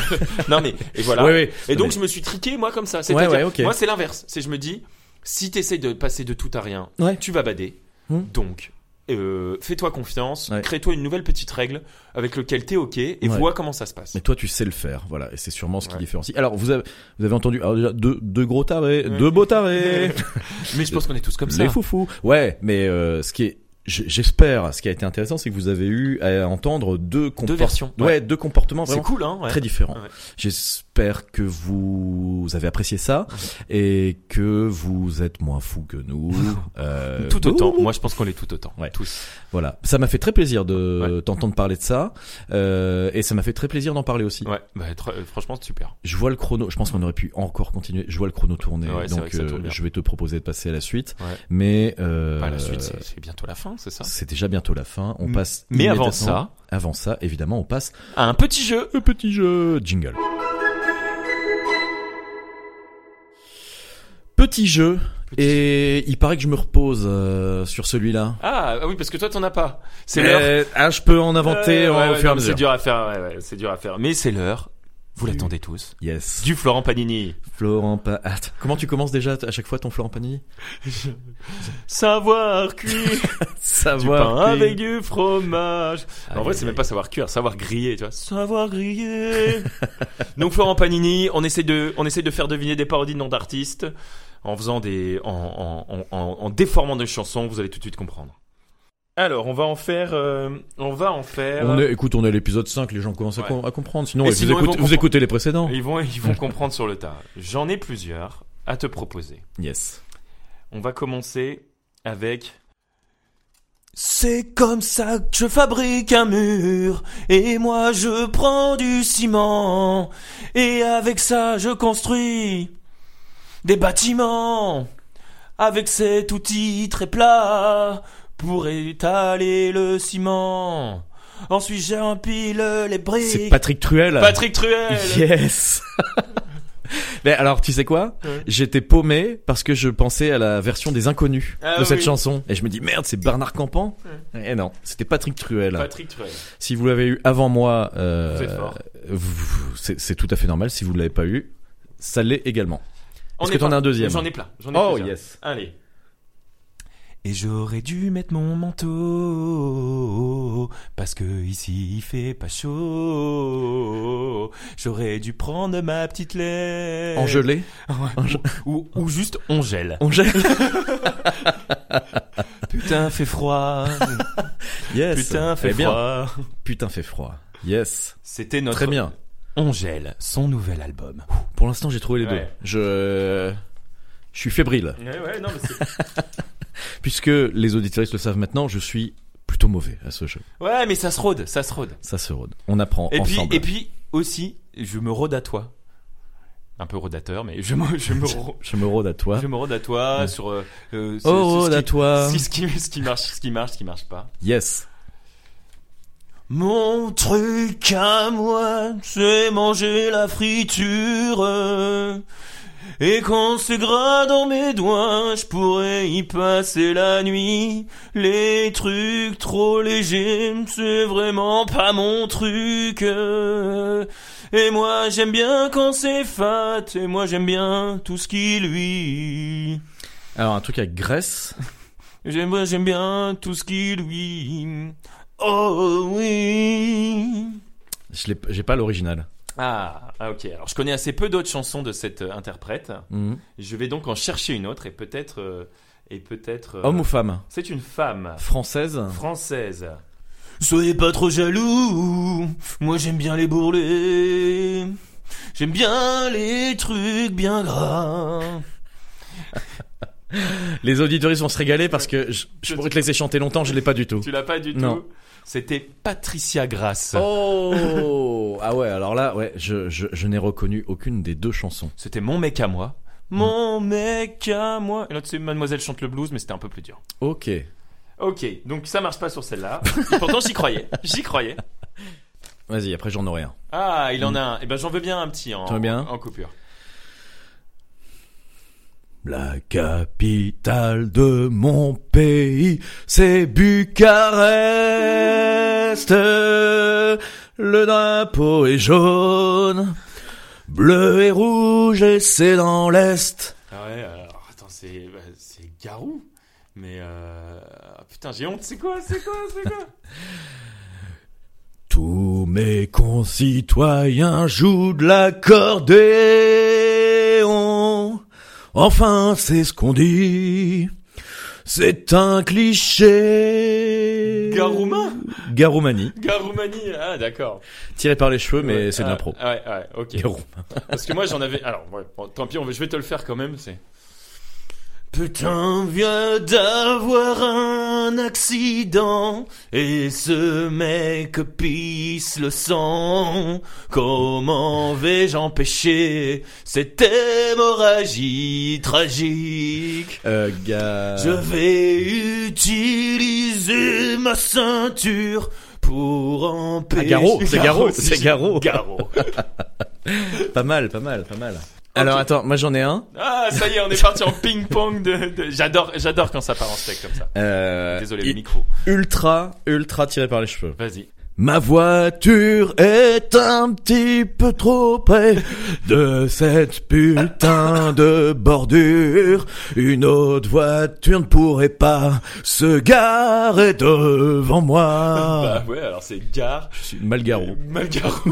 Non mais et voilà. Ouais, ouais. Et donc Mais- je me suis triqué moi comme ça. Ouais, C'est-à-dire, ouais, ok. moi c'est l'inverse. C'est je me dis, si t'essayes de passer de tout à rien, tu vas bader. Hmm. Donc, euh, fais-toi confiance, Ouais. crée-toi une nouvelle petite règle avec laquelle t'es ok et Ouais. vois comment ça se passe. Mais toi, tu sais le faire, voilà, et c'est sûrement ce qui Ouais. différencie. Alors, vous avez, vous avez entendu, alors déjà, deux, deux gros tarés, deux beaux tarés, *laughs* Mais je pense qu'on est tous comme ça. les foufous. Ouais, mais euh, ce qui est, j'espère, ce qui a été intéressant, c'est que vous avez eu à entendre deux comportements, versions, ouais, ouais. deux comportements vraiment cool, hein ouais. très différents. Ouais. J'espère que vous avez apprécié ça et que vous êtes moins fous que nous. *laughs* Euh, Tout autant. Moi, je pense qu'on est tout autant. Ouais. Tous. Voilà, ça m'a fait très plaisir de Ouais. t'entendre parler de ça, euh, et ça m'a fait très plaisir d'en parler aussi. Ouais. Bah, euh, franchement, super. Je vois le chrono. Je pense qu'on aurait pu encore continuer. Je vois le chrono tourner. Ouais, donc euh, je vais te proposer de passer à la suite. Ouais. Mais euh, Bah, la suite, c'est bientôt la fin, c'est ça? c'est déjà bientôt la fin. On passe. Mais avant ça, avant ça, évidemment, on passe un petit jeu. un petit jeu jingle. Petit jeu. Petit Et il paraît que je me repose euh, sur celui-là. Ah ah oui, parce que toi, t'en as pas. C'est Euh, l'heure. Ah, je peux en inventer Euh, ouais, au fur et à non, C'est mesure. dur à faire. C'est dur à faire. Mais c'est l'heure. Vous l'attendez tous. Yes. Du Florent Panini. Florent Pa- Attends, comment tu commences déjà à chaque fois ton Florent Panini? *laughs* Savoir cuire *laughs* du Savoir. pain cuire. avec du fromage. en vrai, c'est même pas savoir cuire, savoir griller, tu vois. Savoir griller. *laughs* Donc Florent Panini, on essaie de, on essaie de faire deviner des parodies de noms d'artistes en faisant des, en, en, en, en, en déformant des chansons. Vous allez tout de suite comprendre. Alors, on va en faire, euh, on va en faire. On est, écoute, on est à l'épisode 5, les gens commencent à, Ouais. com- à comprendre. Sinon, vous, écoutez les précédents. Ils vont, ils vont comprendre sur le tas. J'en ai plusieurs à te proposer. Yes. On va commencer avec. C'est comme ça que je fabrique un mur, et moi je prends du ciment, et avec ça je construis des bâtiments, avec cet outil très plat pour étaler le ciment. Ensuite j'empile les C'est briques. Patrick Truel. Patrick Truel. Yes. *laughs* Mais alors, tu sais quoi? Ouais. J'étais paumé parce que je pensais à la version des Inconnus Ah de cette oui. chanson. Et je me dis, merde, c'est Bernard Campan? Eh non, c'était Patrick Truel. Patrick Truel. Si vous l'avez eu avant moi, euh, c'est c'est tout à fait normal. Si vous ne l'avez pas eu, ça l'est également. Est-ce est que t'en as un deuxième J'en ai plein. J'en ai Oh plusieurs. yes. Allez. Et j'aurais dû mettre mon manteau parce que ici il fait pas chaud. J'aurais dû prendre ma petite lettre. Engelé. Ou, ou juste on gèle. On gèle. *laughs* Putain, fait froid. Yes. Putain, fait Eh bien. froid. Putain, fait froid. Yes. C'était notre. Très bien. On gèle, son nouvel album. Pour l'instant, j'ai trouvé les deux. Ouais. Je, je suis fébrile. Ouais, ouais, non, mais c'est- *laughs* Puisque les auditeurs le savent maintenant, je suis plutôt mauvais à ce jeu. ouais, mais ça se rôde, ça se rôde. Ça se rôde. On apprend Et puis, ensemble. et puis aussi, je me rôde à toi. Un peu rôdateur, mais je me, je me, *laughs* Je me rôde à toi. je me rôde à toi Ouais. sur. euh, euh, ce- Oh, ce- ce rôde à qui- toi. *laughs* Ce qui, ce qui marche, ce qui marche, ce qui marche pas. Yes. Mon truc à moi, c'est manger la friture. Et quand c'est gras dans mes doigts, je pourrais y passer la nuit. Les trucs trop légers, c'est vraiment pas mon truc. Et moi j'aime bien quand c'est fat, et moi j'aime bien tout ce qui lui. Alors, un truc avec graisse? J'aime moi j'aime bien tout ce qui lui. Oh oui. Je l'ai- J'ai pas l'original. Ah, ah, ok. Alors je connais assez peu d'autres chansons de cette euh, interprète. Mhm. Je vais donc en chercher une autre et peut-être euh, et peut-être. euh, Homme ou femme? C'est une femme Française? Française. Soyez pas trop jaloux. Moi j'aime bien les bourrelets. J'aime bien les trucs bien gras. *laughs* Les auditeurs vont se régaler parce que je, je pourrais te laisser chanter longtemps, je l'ai pas du tout. Tu l'as pas du Non. C'était Patricia Grasse. Oh *laughs* Ah ouais, alors là, ouais, je, je, je n'ai reconnu aucune des deux chansons. C'était mon mec à moi. Mon mec à moi. Et l'autre c'est Mademoiselle chante le blues, mais c'était un peu plus dur. Ok. Ok, donc ça marche pas sur celle-là. Et pourtant j'y croyais. J'y croyais. Vas-y, après j'en aurai un. Ah, il en a un. Eh ben j'en veux bien un petit en, veux bien en coupure. La capitale de mon pays, c'est Bucarest. Le drapeau est jaune, bleu et rouge et c'est dans l'Est. Ah ouais, alors attends, c'est bah, c'est Garou. Mais euh... ah, putain, j'ai honte. C'est quoi C'est quoi C'est quoi? *laughs* Tous mes concitoyens jouent de l'accordéon. Enfin, c'est ce qu'on dit. C'est un cliché. Garouma Garoumanie. Garoumanie. Ah d'accord. Tiré par les cheveux, mais Ouais, c'est de ah, l'impro. Ouais, ouais, ok. Garouma. Parce que moi j'en avais. Alors, ouais, bon, tant pis, on je vais te le faire quand même. C'est. Putain vient d'avoir un accident et ce mec pisse le sang. Comment vais-je empêcher cette hémorragie tragique? Euh, ga... Je vais utiliser ma ceinture pour empêcher. Ah, Garot, c'est Garot, c'est Garot. Garot. *laughs* Pas mal, pas mal, pas mal. Alors attends, moi j'en ai un. Ah, ça y est, on est parti en ping-pong de, de- J'adore, j'adore quand ça part en steak comme ça. Euh, Désolé, il- le micro. Ultra, ultra tiré par les cheveux. Vas-y. Ma voiture est un petit peu trop près de cette putain de bordure. Une autre voiture ne pourrait pas se garer devant *laughs* Bah moi. ouais, alors c'est gare. Je suis Malgaro. Malgaro. *laughs*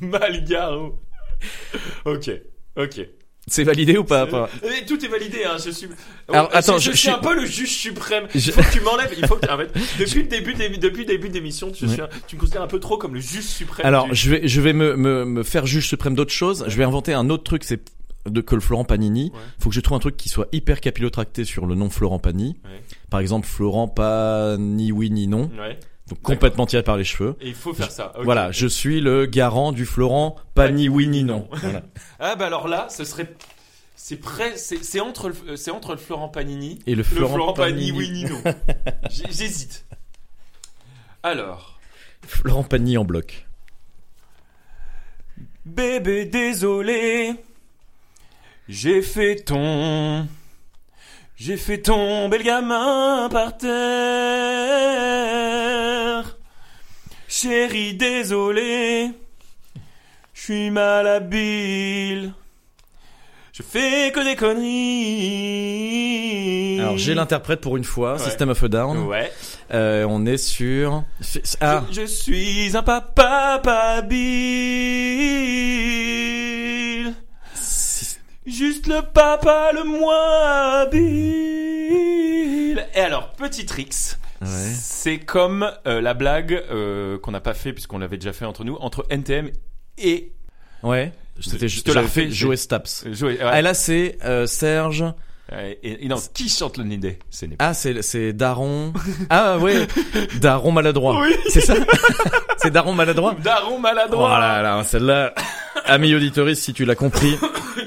Malgaro. *laughs* Ok, ok. C'est validé ou pas, pas Et tout est validé, hein, je suis. Alors, Oh, attends, je, je- je je suis un peu le juge suprême. Je- Il faut que tu m'enlèves. Il faut que, en fait, *laughs* depuis le début, depuis le début d'émission, tu, Ouais. suis un- tu me considères un peu trop comme le juge suprême. Alors, du- je vais, je vais me, me, me faire juge suprême d'autres choses. Je vais inventer un autre truc, c'est de que le Florent Panini. Ouais. Faut que je trouve un truc qui soit hyper capillotracté sur le nom Florent Pani. Ouais. Par exemple, Florent pas ni oui ni non. Donc complètement tiré par les cheveux. Et il faut faire ça. Voilà, je suis le garant du Florent pas ni oui ni non. *laughs* Voilà. Ah bah alors là, ce serait. C'est près, c'est c'est entre le, euh, c'est entre le Florent Panini Et le le Florent, Florent Panini. Panini, oui ni non. *laughs* J'hésite. Alors, Florent Pagny en bloc. bébé désolé, j'ai fait ton, j'ai fait tomber le gamin par terre. Chérie désolé, je suis malhabile. Je Je fais que des conneries. Alors j'ai l'interprète pour une fois, Ouais. System of a Down. Ouais. Euh, on est sur... Ah, Je, je suis un papa habile. Juste le papa le moins habile. Et alors, petit tricks. Ouais. C'est comme euh, la blague euh, qu'on n'a pas fait puisqu'on l'avait déjà fait entre nous, entre NTM et ouais. C'était Je te la fait Joey Staps. Joey. Ouais. Ah là c'est euh, Serge. Et, et non, qui chante le Nidé Ah c'est c'est Daron. Ah ouais, Daron maladroit. Oui. C'est ça *laughs* C'est Daron maladroit Daron Oh maladroit. là là, celle-là, ami auditoriste, si tu l'as compris,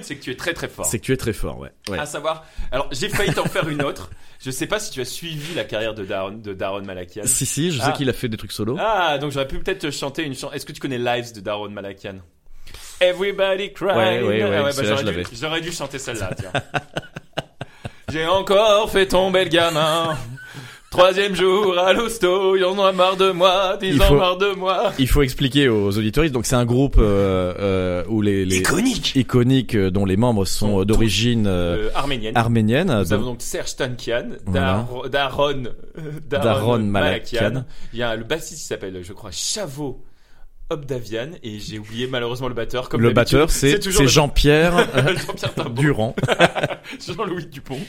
C'est que tu es très très fort. c'est que tu es très fort, ouais. ouais. À savoir, alors j'ai failli t'en faire une autre. Je sais pas si tu as suivi la carrière de Daron, de Daron Malakian. Si si, je sais Ah. qu'il a fait des trucs solo. Ah, donc j'aurais pu peut-être te chanter une chanson. Est-ce que tu connais Lives de Daron Malakian? Everybody crying. Ouais, ouais, ouais, Ah bah, j'aurais, dû, dû chanter celle-là. *laughs* J'ai encore fait tomber le gamin. Troisième jour à l'hosto, il en a marre de moi, ils Il en faut- marre de moi. Il faut expliquer aux auditoristes. Donc c'est un groupe euh, euh, où les, les Iconique. iconiques euh, dont les membres sont euh, d'origine arménienne. arménienne. Nous Donc, avons donc Serge Tankian. Dar- Daron, Daron Malakian. Malakian. Il y a le bassiste qui s'appelle, je crois, Chavo Obdavian, et j'ai oublié malheureusement le batteur. Comme le batteur, c'est Jean-Pierre *laughs* euh. Durand. *laughs* Jean-Louis Dupont.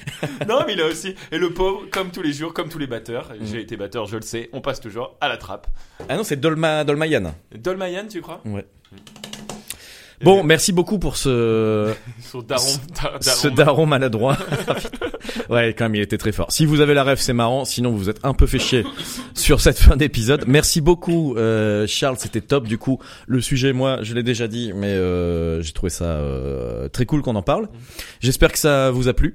non, mais il a aussi. Et le pauvre, comme tous les jours, comme tous les batteurs, Mm. j'ai été batteur, je le sais, on passe toujours à la trappe. Ah non, c'est Dolma Dolmayan. Dolmayan, tu crois? Ouais. Bon, merci beaucoup pour ce *laughs* Daron. Ce Daron. maladroit. *laughs* ouais, quand même, il était très fort. Si vous avez la rêve, c'est marrant. Sinon, vous vous êtes un peu fait chier sur cette fin d'épisode. Merci beaucoup, euh, Charles. C'était top. Du coup, le sujet, moi, je l'ai déjà dit, mais euh, j'ai trouvé ça euh, très cool qu'on en parle. J'espère que ça vous a plu.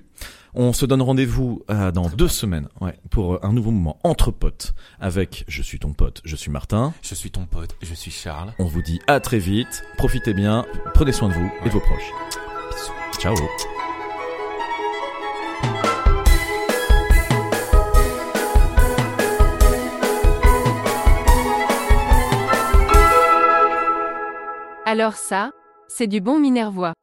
On se donne rendez-vous euh, dans deux semaines, ouais, pour euh, un nouveau moment entre potes avec Je suis ton pote, je suis Martin. Je suis ton pote, je suis Charles. On vous dit à très vite. Profitez bien, prenez soin de vous et de vos proches. Ciao. Alors ça, c'est du bon minervois.